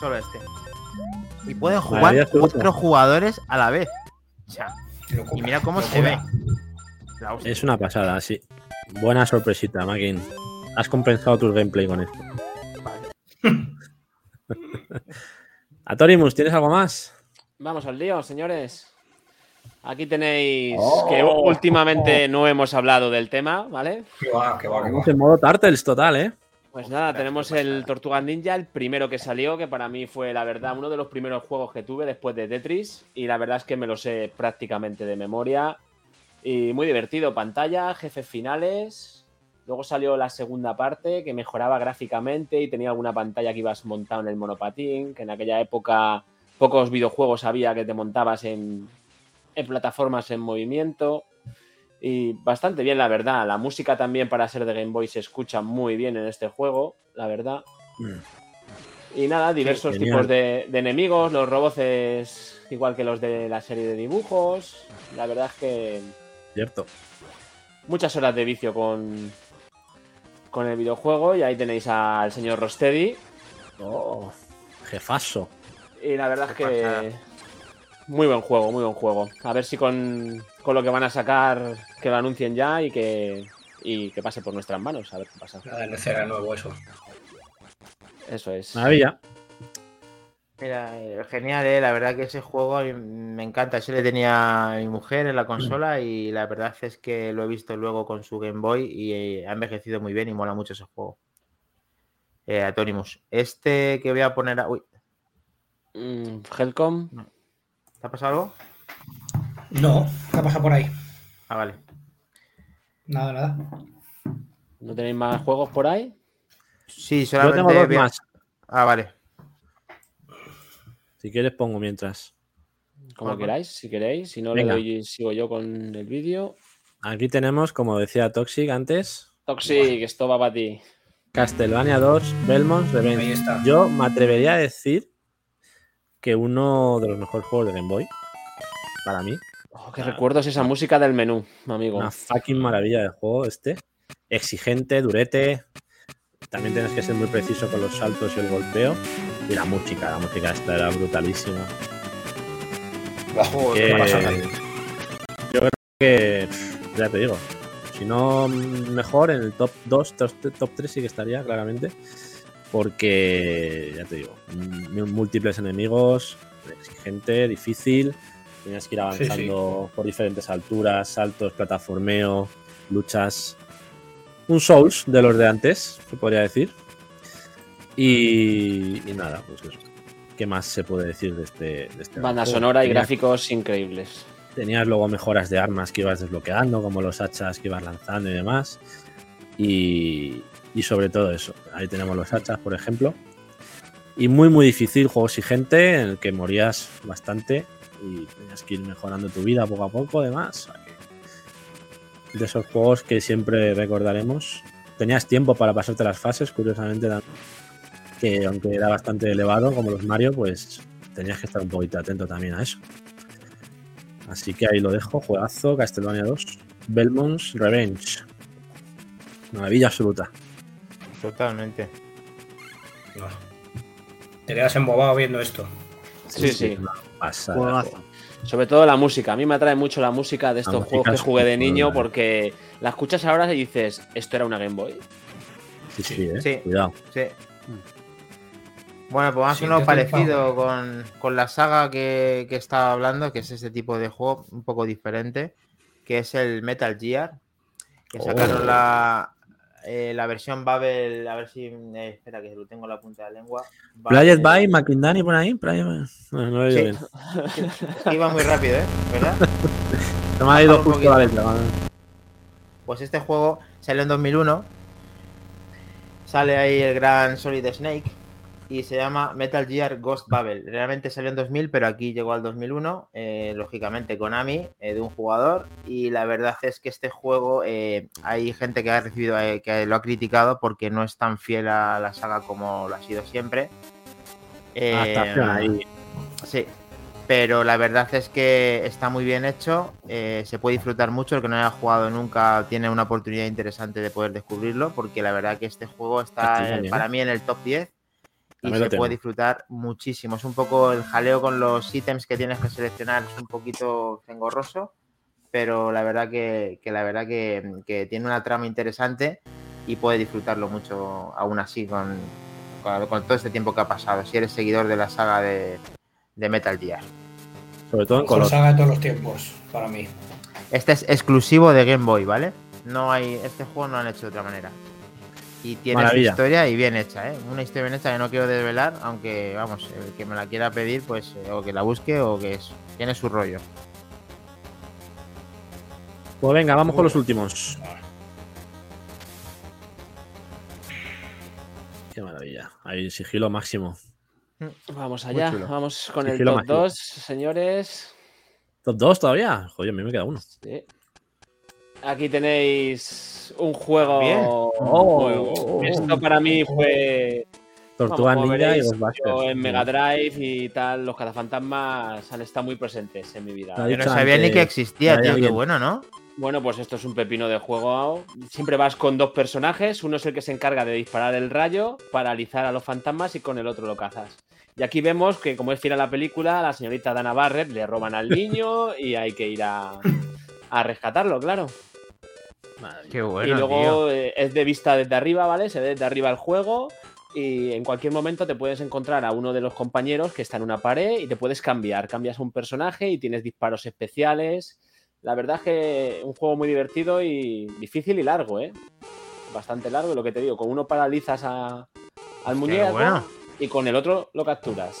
Solo este. Y pueden jugar cuatro jugadores a la vez. O sea, Locura, y mira cómo se ve. Es una pasada, sí. Buena sorpresita, Makin. Has compensado tu gameplay con esto. Atorimus, ¿tienes algo más? Vamos al lío, señores. Aquí tenéis que últimamente no hemos hablado del tema, ¿vale? Qué va, qué va, qué va. Vamos en modo Turtles total, ¿eh? Pues nada, tenemos el Tortuga Ninja, el primero que salió, que para mí fue, la verdad, uno de los primeros juegos que tuve después de Tetris. Y la verdad es que me lo sé prácticamente de memoria. Y muy divertido. Pantalla, jefes finales. Luego salió la segunda parte, que mejoraba gráficamente y tenía alguna pantalla que ibas montado en el monopatín, que en aquella época pocos videojuegos había que te montabas en, en plataformas en movimiento. Y bastante bien, la verdad. La música también para ser de Game Boy se escucha muy bien en este juego, la verdad. Y nada, diversos tipos de, de enemigos, los robots igual que los de la serie de dibujos. La verdad es que Cierto. muchas horas de vicio con, con el videojuego y ahí tenéis al señor Rosteady. Oh, jefazo. Y la verdad es ¿Qué que muy buen juego, muy buen juego. A ver si con, con lo que van a sacar, que lo anuncien ya y que, y que pase por nuestras manos. A ver qué pasa. La DLC era nuevo eso. Eso es. Maravilla. Mira, eh, genial, eh, la verdad que ese juego me encanta. Ese le tenía a mi mujer en la consola y la verdad es que lo he visto luego con su Game Boy y eh, ha envejecido muy bien y mola mucho ese juego. Eh, Atonimus. Este que voy a poner. a- Uy, Mm, Helcom. ¿te ha pasado algo? No, ¿qué pasa por ahí? Ah, vale. Nada, nada. ¿No tenéis más juegos por ahí? Sí, Yo solamente. tengo dos más. Ah, vale. Si quieres pongo mientras. Como Ajá. queráis, si queréis. Si no, Venga. le doy, sigo yo con el vídeo. Aquí tenemos, como decía Toxic antes, Toxic, esto va para ti. Castlevania 2, Belmont Revenge. Yo me atrevería a decir que uno de los mejores juegos de Game Boy, para mí, Oh, qué recuerdos esa música del menú, amigo. una fucking maravilla de juego este. Exigente, durete. También tienes que ser muy preciso con los saltos y el golpeo. Y la música, la música esta era brutalísima. Bajo, Que-? Yo creo que, ya te digo, si no mm, mejor, en el top 2, top, top 3 sí que estaría, claramente. Porque, ya te digo, múltiples enemigos, exigente, difícil. Tenías que ir Sí, sí. avanzando por diferentes alturas, saltos, plataformeo, luchas. Un Souls de los de antes, se podría decir. Y, y nada, pues eso. ¿Qué más se puede decir de este, de este Banda juego? sonora y gráficos increíbles. Tenías luego mejoras de armas que ibas desbloqueando, como los hachas que ibas lanzando y demás. Y, y sobre todo eso. Ahí tenemos los hachas, por ejemplo. Y muy, muy difícil, juego exigente, en el que morías bastante y tenías que ir mejorando tu vida poco a poco, además. De esos juegos que siempre recordaremos. Tenías tiempo para pasarte las fases, curiosamente, que aunque era bastante elevado, como los Mario, pues tenías que estar un poquito atento también a eso. Así que ahí lo dejo, juegazo, Castlevania 2, Belmont's Revenge. Maravilla absoluta. Totalmente. No. Te quedas embobado viendo esto. Sí, sí. pasada. Juegazo. Sobre todo la música. A mí me atrae mucho la música de estos juegos que jugué de niño porque la escuchas ahora y dices, ¿esto era una Game Boy? Sí, sí, eh. Sí. Cuidado. Sí. Bueno, pues más Sí, o menos parecido con, con la saga que, que estaba hablando, que es ese tipo de juego un poco diferente, que es el Metal Gear, que sacaron Oh. la, eh, la versión Babel, a ver si... eh, espera, que lo tengo en la punta de la lengua. Babel- by McIndani por ahí. No, lo he oído Sí. bien. Es que iba muy rápido, ¿eh? ¿Verdad? Se me ha ido justo la letra. Pues este juego salió en 2001. Sale ahí el gran Solid Snake y se llama Metal Gear Ghost Babel. Realmente salió en 2000, pero aquí llegó al 2001, eh, lógicamente Konami, eh, de un jugador. Y la verdad es que este juego eh, hay gente que ha recibido, eh, que lo ha criticado porque no es tan fiel a la saga como lo ha sido siempre. Eh, Adaptación ahí. Sí, pero la verdad es que está muy bien hecho, se puede disfrutar mucho, el que no haya jugado nunca tiene una oportunidad interesante de poder descubrirlo, porque la verdad que este juego está para mí en el top 10 y se tengo. puede disfrutar muchísimo. Es un poco el jaleo con los ítems que tienes que seleccionar, es un poquito engorroso, pero la verdad que, que la verdad que, que tiene una trama interesante y puede disfrutarlo mucho aún así con, con, con todo este tiempo que ha pasado, si eres seguidor de la saga de, de Metal Gear. Sobre todo en color. saga de todos los tiempos, para mí. Este es exclusivo de Game Boy, ¿vale? No hay, este juego no lo han hecho de otra manera. Y tiene su historia y bien hecha, ¿eh? Una historia bien hecha que no quiero desvelar, aunque, vamos, el que me la quiera pedir, pues, eh, o que la busque o que es, tiene su rollo. Pues venga, vamos con los últimos. Qué maravilla. Ahí sigilo máximo. Vamos allá, vamos con el top mágico. 2, señores. ¿Top 2 todavía? Joder, a mí me queda uno. Sí. Aquí tenéis un juego. Oh, Esto para mí fue Tortuga Vamos, Ninja y veréis, Ghostbusters. yo en Mega Drive y tal, los cazafantasmas han estado muy presentes en mi vida. Yo no sabía ni que existía, tío. Qué bueno, ¿no? Bueno, pues esto es un pepino de juego. Siempre vas con dos personajes. Uno es el que se encarga de disparar el rayo, paralizar a los fantasmas y con el otro lo cazas. Y aquí vemos que, como es fiel a la película, a la señorita Dana Barrett le roban al niño y hay que ir a, a rescatarlo, claro. Qué bueno, y luego eh, es de vista desde arriba, ¿vale? Se ve desde arriba el juego y en cualquier momento te puedes encontrar a uno de los compañeros que está en una pared y te puedes cambiar. Cambias a un personaje y tienes disparos especiales. La verdad es que un juego muy divertido y difícil y largo, ¿eh? Bastante largo, y lo que te digo, con uno paralizas a- al muñeco bueno. y con el otro lo capturas.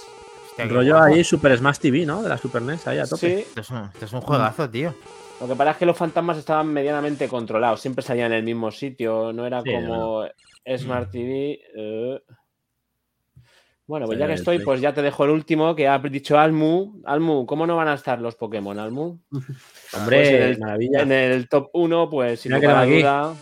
Hostia, Rollo guapo. ahí Super Smash TV, ¿no? De la Super NES, ahí a tope. Sí, Esto es, un, esto es un juegazo, tío. Lo que pasa es que los fantasmas estaban medianamente controlados, siempre salían en el mismo sitio, no era Sí, como Smart TV. eh. Bueno, pues Sí, ya que estoy, pues ya te dejo el último que ha dicho Almu. Almu, ¿cómo no van a estar los Pokémon, Almu? Hombre, Pues en el- maravilla. En el top 1, pues sin lugar duda,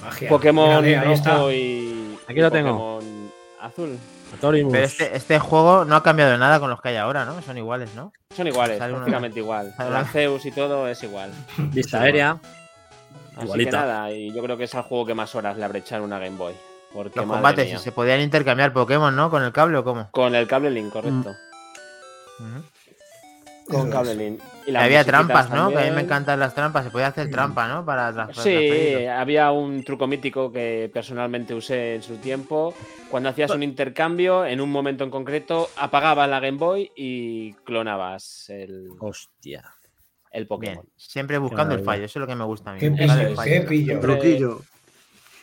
Magia. Pokémon Mírale, ahí está. rojo y, Aquí y lo tengo. Pokémon azul. Pero este, este juego no ha cambiado nada con los que hay ahora, ¿no? Son iguales, ¿no? Son iguales, prácticamente igual. Arceus y todo es igual. Vista aérea. Así Igualito. que nada, y yo creo que es el juego que más horas le habré echado en una Game Boy. Porque Los combates, mía. se podían intercambiar Pokémon, ¿no? Con el cable o cómo. Con el cable link, correcto. Ujú. Con Eso cable es. link. Y había trampas, ¿no? Que a mí me encantan las trampas. Se podía hacer trampa, ¿no? Para tras- Sí, había un truco mítico que personalmente usé en su tiempo. Cuando hacías un intercambio, en un momento en concreto, apagabas la Game Boy y clonabas el, Hostia. el Bien. Pokémon. Siempre buscando el fallo. Eso es lo que me gusta a mí. Qué pillo, qué.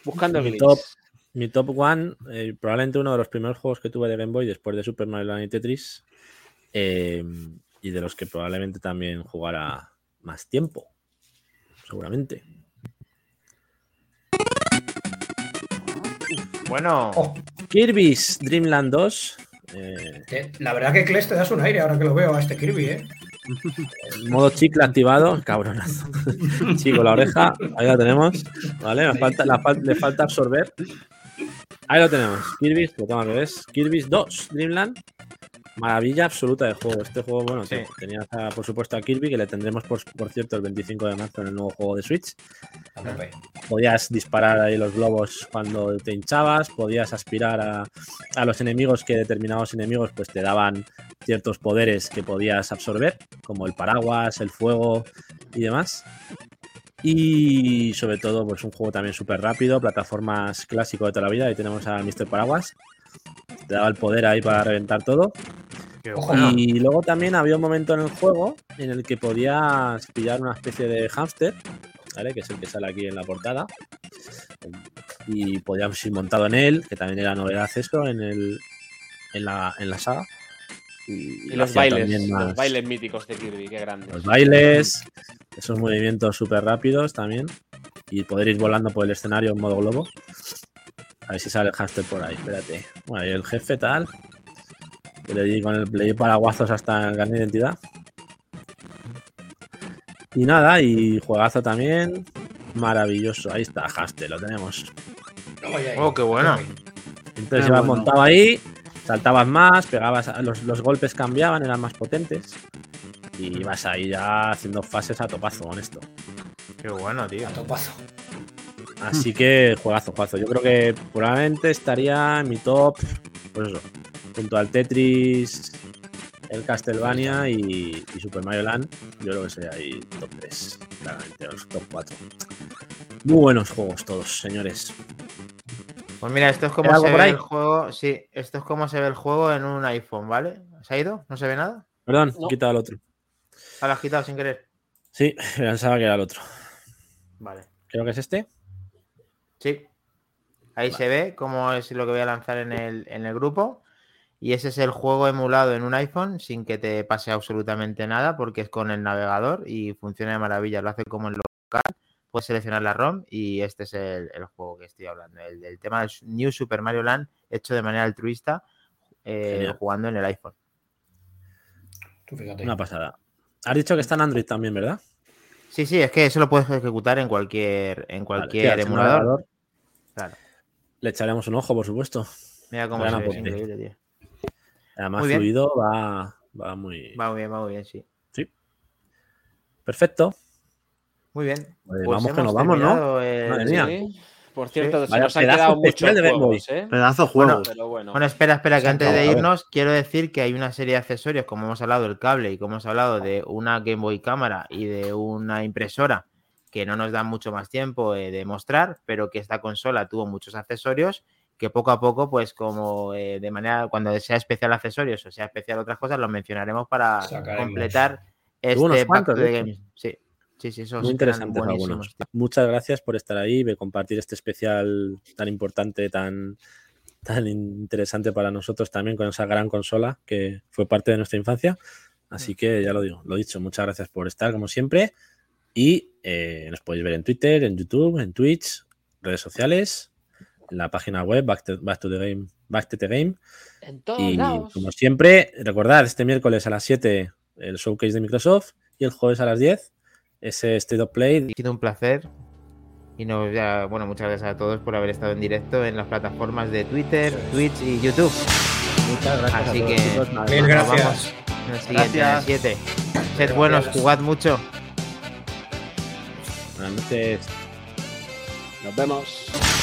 Buscando el top. Mi top one, eh, probablemente uno de los primeros juegos que tuve de Game Boy después de Super Mario Land y Tetris. eh, y de los que probablemente también jugara más tiempo. Seguramente. Bueno, Oh, Kirby's Dream Land 2. eh, la verdad que Kles te das un aire ahora que lo veo a este Kirby, ¿eh? modo chicle activado. Cabronazo. Chico, la oreja. Ahí la tenemos. Vale, falta, la le falta absorber. Ahí lo tenemos. Kirby's, lo tengo que ves. Kirby's 2 Dreamland. Maravilla absoluta de juego. Este juego, bueno, Sí. te- tenías a, por supuesto a Kirby, que le tendremos por, por cierto el 25 de marzo en el nuevo juego de Switch. Podías disparar ahí los globos cuando te hinchabas, podías aspirar a, a los enemigos que determinados enemigos pues te daban ciertos poderes que podías absorber, como el paraguas, el fuego y demás. Y sobre todo, pues un juego también súper rápido, plataformas clásico de toda la vida. Ahí tenemos a Mr. Paraguas. Te daba el poder ahí para reventar todo. bueno. Y luego también había un momento en el juego en el que podías pillar una especie de hámster, ¿vale? Que es el que sale aquí en la portada. Y podíamos ir montado en él, que también era novedad eso en, el, en, la, en la saga. Y, Y lo los bailes, los bailes míticos de Kirby, qué grandes. los bailes, esos movimientos súper rápidos también. Y poder ir volando por el escenario en modo globo. A ver si sale el hámster por ahí, espérate. Bueno, y el jefe tal. que Le di con el di paraguazos hasta de identidad. Y nada, y juegazo también. Maravilloso. Ahí está, Haste, lo tenemos. Oh, qué bueno. Entonces Qué ibas bueno. montado ahí, saltabas más, pegabas, los, los golpes cambiaban, eran más potentes. Y ibas ahí ya haciendo fases a topazo con esto. Qué bueno, tío. A topazo. Así que juegazo, juegazo. Yo creo que probablemente estaría en mi top, pues eso, junto al Tetris, el Castlevania y, y Super Mario Land. Yo creo que sería ahí top 3, claramente, los top 4. Muy buenos juegos todos, señores. Pues mira, esto es ¿Hay como se ve ahí? el juego. Sí, esto es como se ve el juego en un iPhone, ¿vale? ¿Se ha ido? ¿No se ve nada? Perdón, No. he quitado el otro. Ah, lo has quitado sin querer. Sí, pensaba que era el otro. Vale. Creo que es este. Sí. Ahí se ve cómo es lo que voy a lanzar en el, en el grupo. Y ese es el juego emulado en un iPhone sin que te pase absolutamente nada porque es con el navegador y funciona de maravilla. Lo hace como en local. Puedes seleccionar la ROM y este es el, el juego que estoy hablando. El, del tema del New Super Mario Land hecho de manera altruista eh, jugando en el iPhone. Tú fíjate. Una pasada. Has dicho que está en Android también, ¿verdad? Sí, sí, es que eso lo puedes ejecutar en cualquier, en cualquier sí, al emulador. emulador Claro. Le echaremos un ojo, por supuesto. Mira cómo Gran se ve, increíble, tío. Además, Muy fluido va, va muy. Va muy bien, va muy bien, sí. Perfecto. Muy bien. Pues Pues vamos que nos vamos, ¿no? el- Madre mía. Sí. Por cierto, se nos han pedazo quedado muchos de Game Boy. juegos, ¿eh? Pedazo de Bueno. Pero bueno. Bueno, espera, espera, que antes de irnos quiero decir que hay una serie de accesorios, como hemos hablado del cable y como hemos hablado de una Game Boy cámara y de una impresora que no nos dan mucho más tiempo eh, de mostrar, pero que esta consola tuvo muchos accesorios que poco a poco, pues como eh, de manera, cuando sea especial accesorios o sea especial otras cosas, los mencionaremos para Sacaremos. completar este Back to cuantos, the de. Games. Sí, sí, sí, esos Muy interesantes algunos. Muchas gracias por estar ahí, de compartir este especial tan importante, tan, tan interesante para nosotros también con esa gran consola que fue parte de nuestra infancia. Así que ya lo digo, lo dicho, muchas gracias por estar como siempre. Y eh, nos podéis ver en Twitter, en YouTube, en Twitch, redes sociales, en la página web Back to, Back to the Game, Back to the Game. En todos Y lados. como siempre, recordad, este miércoles a las 7 el showcase de Microsoft y el jueves a las 10 ese State of Play Ha sido un placer. Y nos, ya, bueno, muchas gracias a todos por haber estado en directo en las plataformas de Twitter, Twitch y YouTube. Muchas gracias Así a todos, que- chicos. Nada, Mil Nos gracias. vamos en el siguiente, en el Gracias. 7. Sed buenos, Gracias. jugad mucho. Buenas noches. Nos vemos.